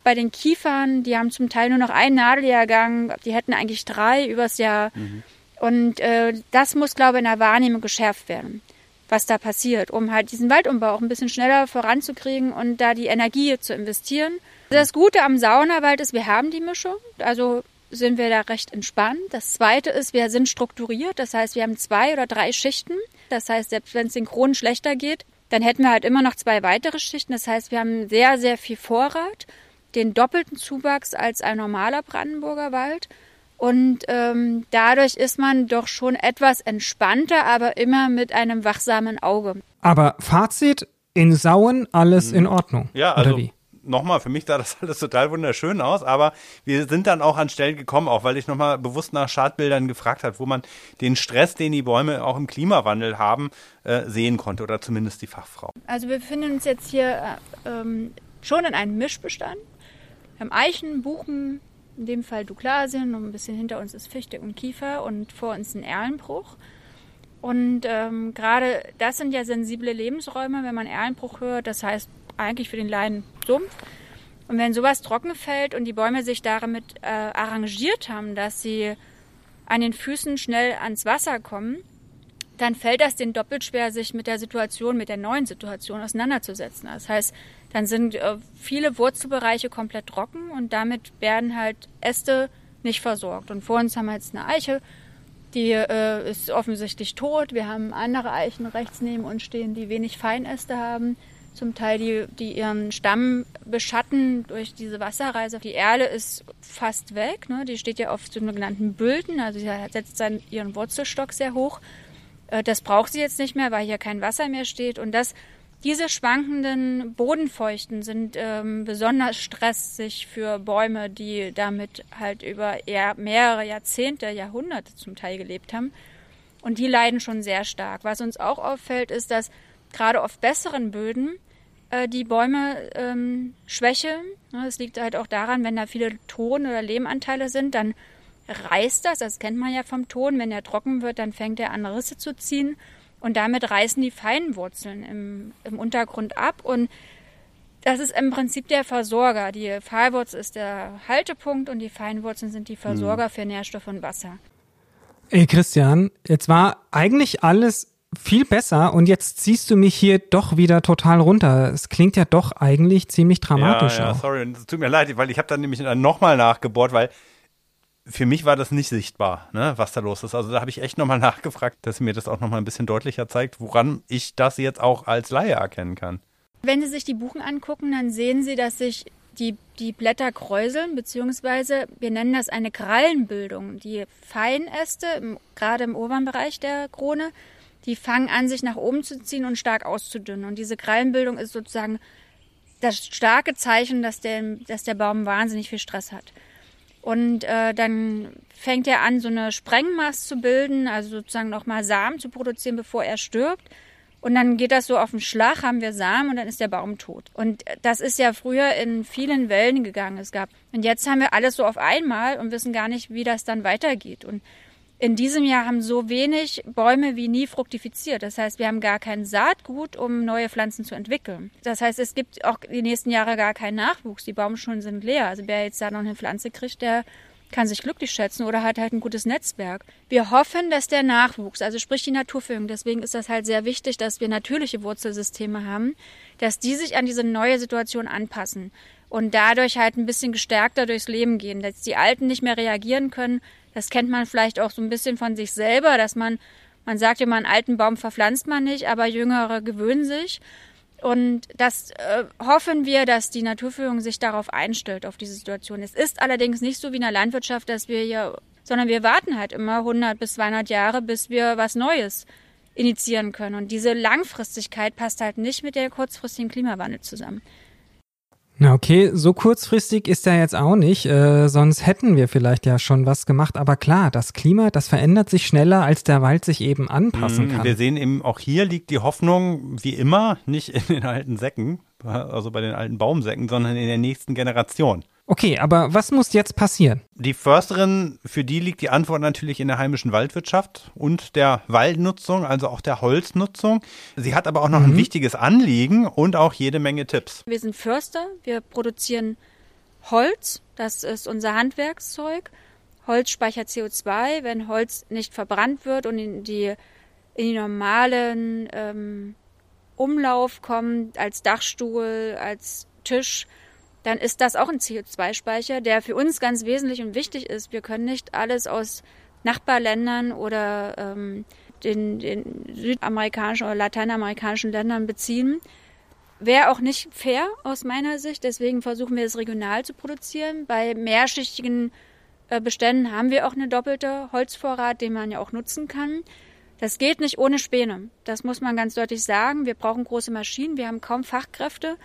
Bei den Kiefern, die haben zum Teil nur noch einen Nadeljahrgang, die hätten eigentlich drei übers Jahr. Mhm. Und äh, das muss, glaube ich, in der Wahrnehmung geschärft werden, was da passiert, um halt diesen Waldumbau auch ein bisschen schneller voranzukriegen und da die Energie zu investieren. Das Gute am Saunawald ist, wir haben die Mischung. Also sind wir da recht entspannt. Das zweite ist, wir sind strukturiert. Das heißt, wir haben zwei oder drei Schichten. Das heißt, selbst wenn es synchron schlechter geht, dann hätten wir halt immer noch zwei weitere Schichten. Das heißt, wir haben sehr, sehr viel Vorrat, den doppelten Zuwachs als ein normaler Brandenburger Wald. Und ähm, dadurch ist man doch schon etwas entspannter, aber immer mit einem wachsamen Auge. Aber Fazit, in Sauen alles in Ordnung. Ja, also nochmal, für mich sah das alles total wunderschön aus, aber wir sind dann auch an Stellen gekommen, auch weil ich nochmal bewusst nach Schadbildern gefragt habe, wo man den Stress, den die Bäume auch im Klimawandel haben, äh, sehen konnte oder zumindest die Fachfrau. Also wir befinden uns jetzt hier äh, ähm, schon in einem Mischbestand. Wir haben Eichen, Buchen, in dem Fall Douglasien und ein bisschen hinter uns ist Fichte und Kiefer und vor uns ein Erlenbruch. Und ähm, gerade das sind ja sensible Lebensräume, wenn man Erlenbruch hört. Das heißt eigentlich für den Laien Sumpf. Und wenn sowas trocken fällt und die Bäume sich damit äh, arrangiert haben, dass sie an den Füßen schnell ans Wasser kommen, dann fällt das denen doppelt schwer, sich mit der Situation, mit der neuen Situation auseinanderzusetzen. Das heißt, dann sind äh, viele Wurzelbereiche komplett trocken und damit werden halt Äste nicht versorgt. Und vor uns haben wir jetzt eine Eiche, die äh, ist offensichtlich tot. Wir haben andere Eichen rechts neben uns stehen, die wenig Feinäste haben zum Teil die, die ihren Stamm beschatten durch diese Wasserreise. Die Erle ist fast weg, ne? die steht ja auf sogenannten Bülten, also sie setzt dann ihren Wurzelstock sehr hoch. Äh, das braucht sie jetzt nicht mehr, weil hier kein Wasser mehr steht. Und das, diese schwankenden Bodenfeuchten sind ähm, besonders stressig für Bäume, die damit halt über eher mehrere Jahrzehnte, Jahrhunderte zum Teil gelebt haben. Und die leiden schon sehr stark. Was uns auch auffällt, ist, dass gerade auf besseren Böden äh, die Bäume ähm, schwächeln. Das liegt halt auch daran, wenn da viele Ton- oder Lehmanteile sind, dann reißt das, das kennt man ja vom Ton, wenn er trocken wird, dann fängt er an Risse zu ziehen und damit reißen die feinen Wurzeln im, im Untergrund ab und das ist im Prinzip der Versorger. Die Pfahlwurzel ist der Haltepunkt und die Feinwurzeln sind die Versorger mhm. für Nährstoff und Wasser. Ey Christian, jetzt war eigentlich alles viel besser und jetzt ziehst du mich hier doch wieder total runter. Es klingt ja doch eigentlich ziemlich dramatisch. Ja, ja sorry, es tut mir leid, weil ich habe dann nämlich nochmal nachgebohrt, weil für mich war das nicht sichtbar, ne, was da los ist. Also da habe ich echt nochmal nachgefragt, dass mir das auch nochmal ein bisschen deutlicher zeigt, woran ich das jetzt auch als Laie erkennen kann. Wenn Sie sich die Buchen angucken, dann sehen Sie, dass sich die, die Blätter kräuseln, beziehungsweise wir nennen das eine Krallenbildung. Die Feinäste, im, gerade im oberen Bereich der Krone, die fangen an, sich nach oben zu ziehen und stark auszudünnen. Und diese Krallenbildung ist sozusagen das starke Zeichen, dass der, dass der Baum wahnsinnig viel Stress hat. Und äh, dann fängt er an, so eine Sprengmasse zu bilden, also sozusagen nochmal Samen zu produzieren, bevor er stirbt. Und dann geht das so auf den Schlag, haben wir Samen und dann ist der Baum tot. Und das ist ja früher in vielen Wellen gegangen. Es gab. Und jetzt haben wir alles so auf einmal und wissen gar nicht, wie das dann weitergeht. Und in diesem Jahr haben so wenig Bäume wie nie fruktifiziert. Das heißt, wir haben gar kein Saatgut, um neue Pflanzen zu entwickeln. Das heißt, es gibt auch die nächsten Jahre gar keinen Nachwuchs. Die Baumschulen sind leer. Also wer jetzt da noch eine Pflanze kriegt, der kann sich glücklich schätzen oder hat halt ein gutes Netzwerk. Wir hoffen, dass der Nachwuchs, also sprich die Naturführung, deswegen ist das halt sehr wichtig, dass wir natürliche Wurzelsysteme haben, dass die sich an diese neue Situation anpassen und dadurch halt ein bisschen gestärkter durchs Leben gehen, dass die Alten nicht mehr reagieren können, das kennt man vielleicht auch so ein bisschen von sich selber, dass man, man sagt immer, einen alten Baum verpflanzt man nicht, aber Jüngere gewöhnen sich. Und das äh, hoffen wir, dass die Naturführung sich darauf einstellt, auf diese Situation. Es ist allerdings nicht so wie in der Landwirtschaft, dass wir hier, sondern wir warten halt immer 100 bis 200 Jahre, bis wir was Neues initiieren können. Und diese Langfristigkeit passt halt nicht mit der kurzfristigen Klimawandel zusammen. Na okay, so kurzfristig ist er jetzt auch nicht, äh, sonst hätten wir vielleicht ja schon was gemacht. Aber klar, das Klima, das verändert sich schneller, als der Wald sich eben anpassen kann. Wir sehen eben, auch hier liegt die Hoffnung, wie immer, nicht in den alten Säcken, also bei den alten Baumsäcken, sondern in der nächsten Generation. Okay, aber was muss jetzt passieren? Die Försterin, für die liegt die Antwort natürlich in der heimischen Waldwirtschaft und der Waldnutzung, also auch der Holznutzung. Sie hat aber auch noch mhm. ein wichtiges Anliegen und auch jede Menge Tipps. Wir sind Förster, wir produzieren Holz, das ist unser Handwerkszeug. Holz speichert CO2, wenn Holz nicht verbrannt wird und in die, in die normalen ähm, Umlauf kommt, als Dachstuhl, als Tisch, dann ist das auch ein CO2-Speicher, der für uns ganz wesentlich und wichtig ist. Wir können nicht alles aus Nachbarländern oder ähm, den, den südamerikanischen oder lateinamerikanischen Ländern beziehen. Wäre auch nicht fair aus meiner Sicht. Deswegen versuchen wir es regional zu produzieren. Bei mehrschichtigen äh, Beständen haben wir auch eine doppelte Holzvorrat, den man ja auch nutzen kann. Das geht nicht ohne Späne. Das muss man ganz deutlich sagen. Wir brauchen große Maschinen. Wir haben kaum Fachkräfte.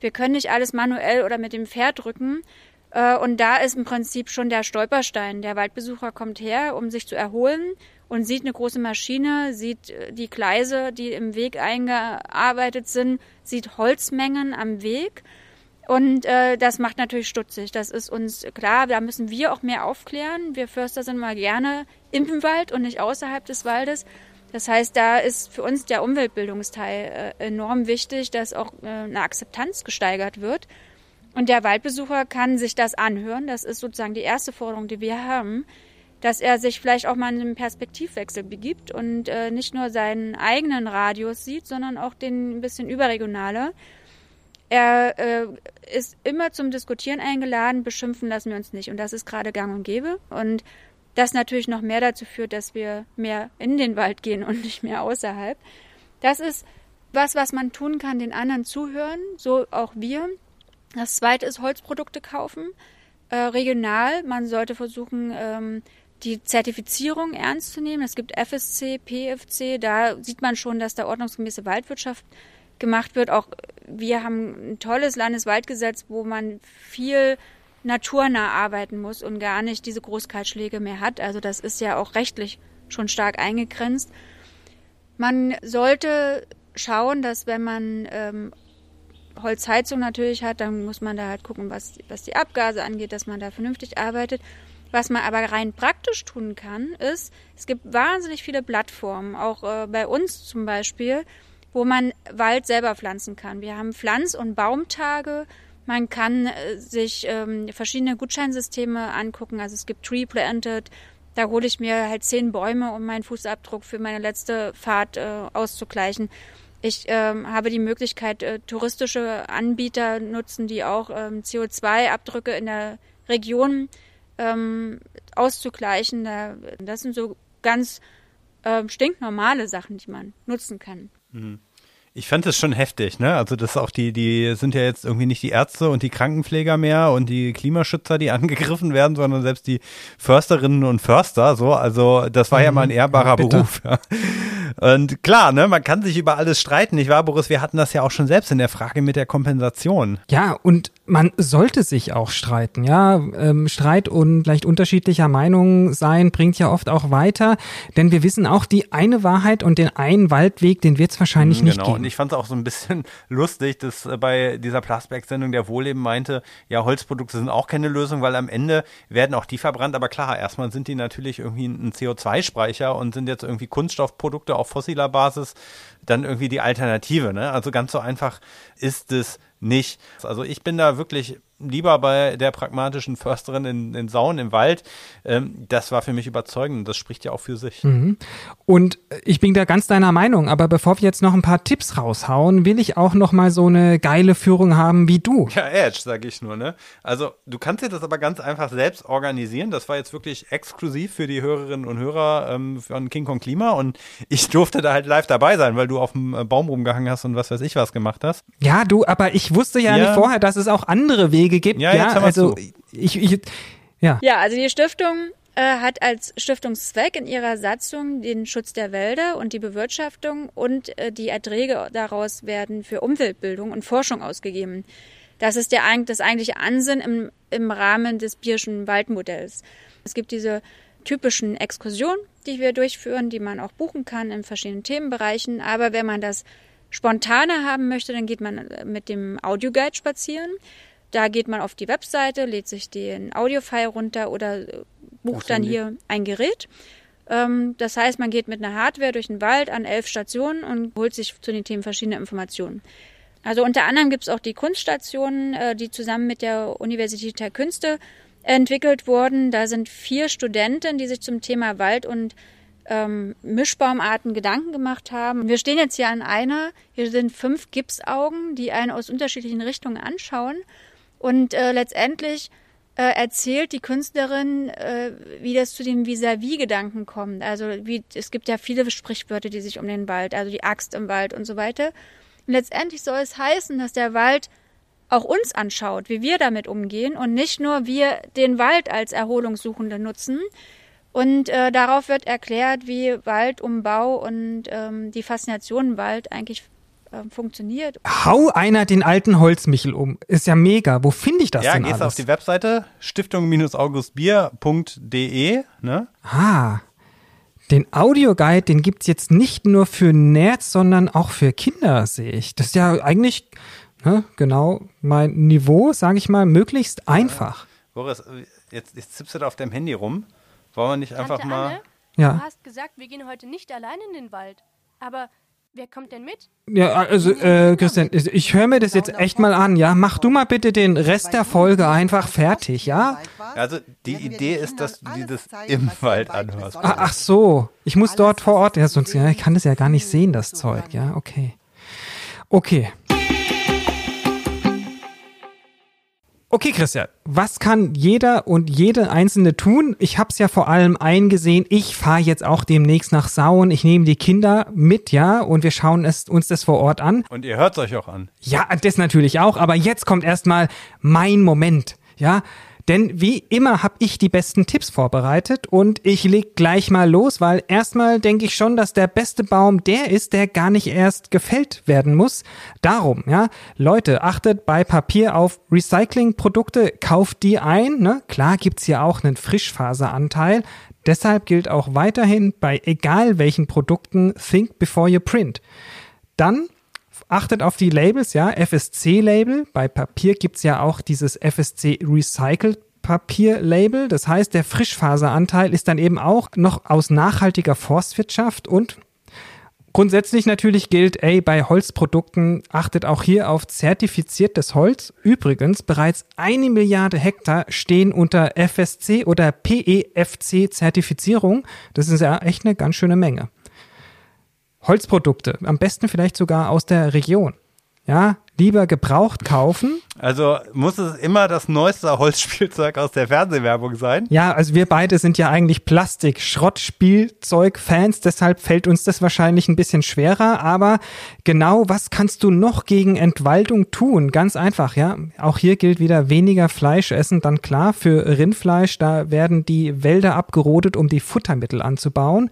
Wir können nicht alles manuell oder mit dem Pferd drücken. Äh, und da ist im Prinzip schon der Stolperstein. Der Waldbesucher kommt her, um sich zu erholen und sieht eine große Maschine, sieht äh, die Gleise, die im Weg eingearbeitet sind, sieht Holzmengen am Weg. Und äh, das macht natürlich stutzig. Das ist uns klar, da müssen wir auch mehr aufklären. Wir Förster sind mal gerne im Wald und nicht außerhalb des Waldes. Das heißt, da ist für uns der Umweltbildungsteil äh, enorm wichtig, dass auch äh, eine Akzeptanz gesteigert wird. Und der Waldbesucher kann sich das anhören. Das ist sozusagen die erste Forderung, die wir haben, dass er sich vielleicht auch mal in einen Perspektivwechsel begibt und äh, nicht nur seinen eigenen Radius sieht, sondern auch den ein bisschen überregionale. Er ist immer zum Diskutieren eingeladen, beschimpfen lassen wir uns nicht. Und das ist gerade gang und gäbe. Und das natürlich noch mehr dazu führt, dass wir mehr in den Wald gehen und nicht mehr außerhalb. Das ist was, was man tun kann, den anderen zuhören, so auch wir. Das zweite ist Holzprodukte kaufen, äh, regional. Man sollte versuchen, ähm, die Zertifizierung ernst zu nehmen. Es gibt FSC, PFC, da sieht man schon, dass da ordnungsgemäße Waldwirtschaft gemacht wird. Auch wir haben ein tolles Landeswaldgesetz, wo man viel naturnah arbeiten muss und gar nicht diese Großkaltschläge mehr hat. Also das ist ja auch rechtlich schon stark eingegrenzt. Man sollte schauen, dass wenn man ähm, Holzheizung natürlich hat, dann muss man da halt gucken, was, was die Abgase angeht, dass man da vernünftig arbeitet. Was man aber rein praktisch tun kann, ist, es gibt wahnsinnig viele Plattformen, auch äh, bei uns zum Beispiel, wo man Wald selber pflanzen kann. Wir haben Pflanz- und Baumtage, man kann äh, sich ähm, verschiedene Gutscheinsysteme angucken. Also es gibt Tree Planted. Da hole ich mir halt zehn Bäume, um meinen Fußabdruck für meine letzte Fahrt äh, auszugleichen. Ich ähm, habe die Möglichkeit, äh, touristische Anbieter nutzen, die auch ähm, CO2-Abdrücke in der Region ähm, auszugleichen. Da, das sind so ganz ähm, stinknormale Sachen, die man nutzen kann. Mhm. Ich fand es schon heftig, ne? Also das auch die, die sind ja jetzt irgendwie nicht die Ärzte und die Krankenpfleger mehr und die Klimaschützer, die angegriffen werden, sondern selbst die Försterinnen und Förster, so. Also das war mhm. ja mal ein ehrbarer ja, Beruf. Ja. Und klar, ne, man kann sich über alles streiten, nicht wahr, Boris? Wir hatten das ja auch schon selbst in der Frage mit der Kompensation. Ja, und man sollte sich auch streiten, ja. Ähm, Streit und leicht unterschiedlicher Meinung sein bringt ja oft auch weiter, denn wir wissen auch, die eine Wahrheit und den einen Waldweg, den wird es wahrscheinlich mhm, nicht genau. geben. Und ich fand es auch so ein bisschen lustig, dass äh, bei dieser Plasberg-Sendung der Wohleben meinte, ja, Holzprodukte sind auch keine Lösung, weil am Ende werden auch die verbrannt, aber klar, erstmal sind die natürlich irgendwie ein CO2-Speicher und sind jetzt irgendwie Kunststoffprodukte auf fossiler Basis dann irgendwie die Alternative. Ne? Also ganz so einfach ist es nicht. Also ich bin da wirklich lieber bei der pragmatischen Försterin in, in Sauen im Wald. Ähm, das war für mich überzeugend. Das spricht ja auch für sich. Mhm. Und ich bin da ganz deiner Meinung. Aber bevor wir jetzt noch ein paar Tipps raushauen, will ich auch noch mal so eine geile Führung haben wie du. Ja, Edge, sage ich nur. Ne? Also du kannst dir das aber ganz einfach selbst organisieren. Das war jetzt wirklich exklusiv für die Hörerinnen und Hörer ähm, von King Kong Klima. Und ich durfte da halt live dabei sein, weil du auf dem äh, Baum rumgehangen hast und was weiß ich was gemacht hast. Ja, du, aber ich wusste ja, ja. nicht vorher, dass es auch andere Wege Gibt. Ja, ja also ich, ich, ja. Ja, also die Stiftung äh, hat als Stiftungszweck in ihrer Satzung den Schutz der Wälder und die Bewirtschaftung und äh, die Erträge daraus werden für Umweltbildung und Forschung ausgegeben. Das ist der, das eigentliche Ansinn im, im Rahmen des Bierschen Waldmodells. Es gibt diese typischen Exkursionen, die wir durchführen, die man auch buchen kann in verschiedenen Themenbereichen. Aber wenn man das spontaner haben möchte, dann geht man mit dem Audioguide spazieren. Da geht man auf die Webseite, lädt sich den Audiofile runter oder äh, bucht dann hier ein Gerät. Ähm, das heißt, man geht mit einer Hardware durch den Wald an elf Stationen und holt sich zu den Themen verschiedene Informationen. Also unter anderem gibt es auch die Kunststationen, äh, die zusammen mit der Universität der Künste entwickelt wurden. Da sind vier Studenten, die sich zum Thema Wald und ähm, Mischbaumarten Gedanken gemacht haben. Wir stehen jetzt hier an einer. Hier sind fünf Gipsaugen, die einen aus unterschiedlichen Richtungen anschauen. Und äh, letztendlich äh, erzählt die Künstlerin, äh, wie das zu dem Vis-à-vis-Gedanken kommt. Also wie es gibt ja viele Sprichwörter, die sich um den Wald, also die Axt im Wald und so weiter. Und letztendlich soll es heißen, dass der Wald auch uns anschaut, wie wir damit umgehen und nicht nur wir den Wald als Erholungssuchende nutzen. Und äh, darauf wird erklärt, wie Waldumbau und ähm, die Faszination Wald eigentlich äh, funktioniert. Hau einer den alten Holzmichel um. Ist ja mega. Wo finde ich das ja, denn gehst alles? auf die Webseite stiftung-augustbier.de. Ne? Ah, den Audioguide, den gibt's jetzt nicht nur für Nerds, sondern auch für Kinder, sehe ich. Das ist ja eigentlich ne, genau mein Niveau, sage ich mal, möglichst einfach. Boris, jetzt, jetzt zippst du da auf deinem Handy rum. Wollen wir nicht einfach Tante mal. Anne, Ja. du hast gesagt, wir gehen heute nicht allein in den Wald. Aber wer kommt denn mit? Ja, also, äh, Christian, ich höre mir das jetzt echt mal an, ja? Mach du mal bitte den Rest der Folge einfach fertig, ja? Also, die Idee ist, dass du dir das im Wald anhörst. Ah, ach so, ich muss dort vor Ort, ja, sonst, ja, ich kann das ja gar nicht sehen, das Zeug, ja, okay. Okay. Okay, Christian, was kann jeder und jede Einzelne tun? Ich habe es ja vor allem eingesehen, ich fahre jetzt auch demnächst nach Sauen, ich nehme die Kinder mit, ja, und wir schauen es, uns das vor Ort an. Und ihr hört es euch auch an. Ja, das natürlich auch, aber jetzt kommt erstmal mein Moment, ja? Denn wie immer habe ich die besten Tipps vorbereitet und ich leg gleich mal los, weil erstmal denke ich schon, dass der beste Baum der ist, der gar nicht erst gefällt werden muss. Darum, ja, Leute, achtet bei Papier auf Recyclingprodukte, kauft die ein, ne? Klar gibt's hier auch einen Frischfaseranteil. Deshalb gilt auch weiterhin bei egal welchen Produkten think before you print. Dann achtet auf die Labels, ja, FSC-Label. Bei Papier gibt's ja auch dieses FSC Recycled Papier-Label. Das heißt, der Frischfaseranteil ist dann eben auch noch aus nachhaltiger Forstwirtschaft und Grundsätzlich natürlich gilt, ey, bei Holzprodukten achtet auch hier auf zertifiziertes Holz. Übrigens, bereits eine Milliarde Hektar stehen unter FSC oder PEFC-Zertifizierung. Das ist ja echt eine ganz schöne Menge. Holzprodukte, am besten vielleicht sogar aus der Region. Ja, lieber gebraucht kaufen. Also muss es immer das neueste Holzspielzeug aus der Fernsehwerbung sein? Ja, also wir beide sind ja eigentlich Plastik-Schrottspielzeug-Fans, deshalb fällt uns das wahrscheinlich ein bisschen schwerer. Aber genau, was kannst du noch gegen Entwaldung tun? Ganz einfach, ja. Auch hier gilt wieder weniger Fleisch essen, dann klar, für Rindfleisch, da werden die Wälder abgerodet, um die Futtermittel anzubauen.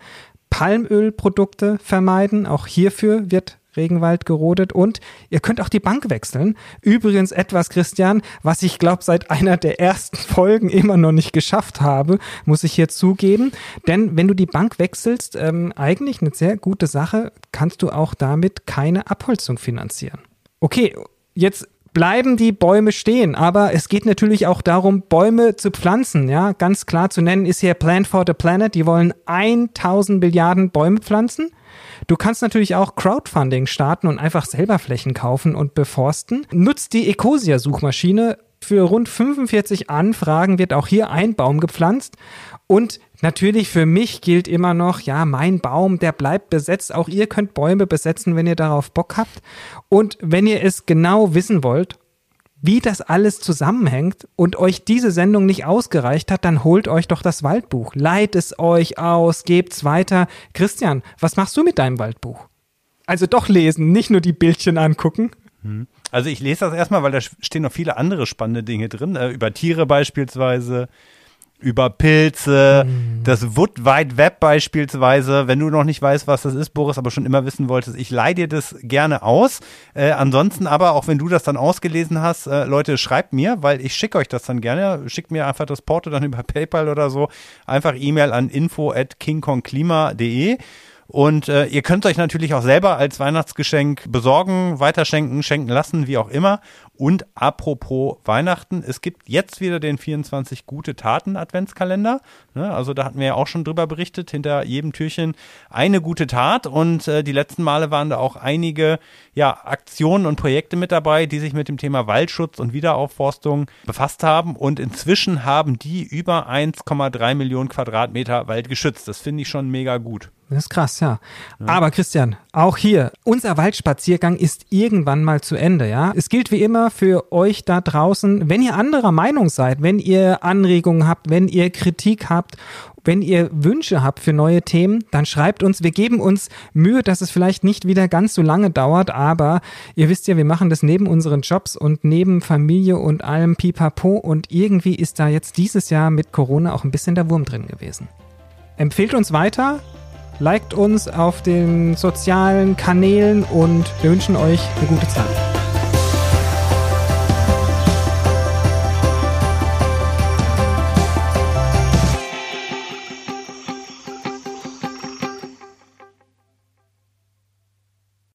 Palmölprodukte vermeiden, auch hierfür wird Regenwald gerodet und ihr könnt auch die Bank wechseln. Übrigens etwas, Christian, was ich glaube seit einer der ersten Folgen immer noch nicht geschafft habe, muss ich hier zugeben. Denn wenn du die Bank wechselst, ähm, eigentlich eine sehr gute Sache, kannst du auch damit keine Abholzung finanzieren. Okay, jetzt bleiben die Bäume stehen, aber es geht natürlich auch darum, Bäume zu pflanzen, ja, ganz klar zu nennen ist hier Plant for the Planet, die wollen 1000 Milliarden Bäume pflanzen. Du kannst natürlich auch Crowdfunding starten und einfach selber Flächen kaufen und beforsten. Nutzt die Ecosia-Suchmaschine. Für rund 45 Anfragen wird auch hier ein Baum gepflanzt. Und natürlich für mich gilt immer noch, ja, mein Baum, der bleibt besetzt. Auch ihr könnt Bäume besetzen, wenn ihr darauf Bock habt. Und wenn ihr es genau wissen wollt, wie das alles zusammenhängt und euch diese Sendung nicht ausgereicht hat, dann holt euch doch das Waldbuch. Leiht es euch aus, gebt's weiter. Christian, was machst du mit deinem Waldbuch? Also doch lesen, nicht nur die Bildchen angucken. Also ich lese das erstmal, weil da stehen noch viele andere spannende Dinge drin, äh, über Tiere beispielsweise, über Pilze, das Wood Wide Web beispielsweise. Wenn du noch nicht weißt, was das ist, Boris, aber schon immer wissen wolltest, ich leih dir das gerne aus. Äh, ansonsten aber, auch wenn du das dann ausgelesen hast, äh, Leute, schreibt mir, weil ich schicke euch das dann gerne. Schickt mir einfach das Porto dann über PayPal oder so. Einfach E-Mail an info at kingkongklima.de. Und äh, ihr könnt euch natürlich auch selber als Weihnachtsgeschenk besorgen, weiterschenken, schenken lassen, wie auch immer. Und apropos Weihnachten, es gibt jetzt wieder den 24 gute Taten Adventskalender. Ne, also da hatten wir ja auch schon drüber berichtet, hinter jedem Türchen eine gute Tat. Und äh, die letzten Male waren da auch einige ja, Aktionen und Projekte mit dabei, die sich mit dem Thema Waldschutz und Wiederaufforstung befasst haben. Und inzwischen haben die über 1,3 Millionen Quadratmeter Wald geschützt. Das finde ich schon mega gut. Das ist krass, ja. ja. Aber Christian, auch hier, unser Waldspaziergang ist irgendwann mal zu Ende, ja. Es gilt wie für euch da draußen, wenn ihr anderer Meinung seid, wenn ihr Anregungen habt, wenn ihr Kritik habt, wenn ihr Wünsche habt für neue Themen, dann schreibt uns. Wir geben uns Mühe, dass es vielleicht nicht wieder ganz so lange dauert, aber ihr wisst ja, wir machen das neben unseren Jobs und neben Familie und allem Pipapo und irgendwie ist da jetzt dieses Jahr mit Corona auch ein bisschen der Wurm drin gewesen. Empfehlt uns weiter, liked uns auf den sozialen Kanälen und wir wünschen euch eine gute Zeit.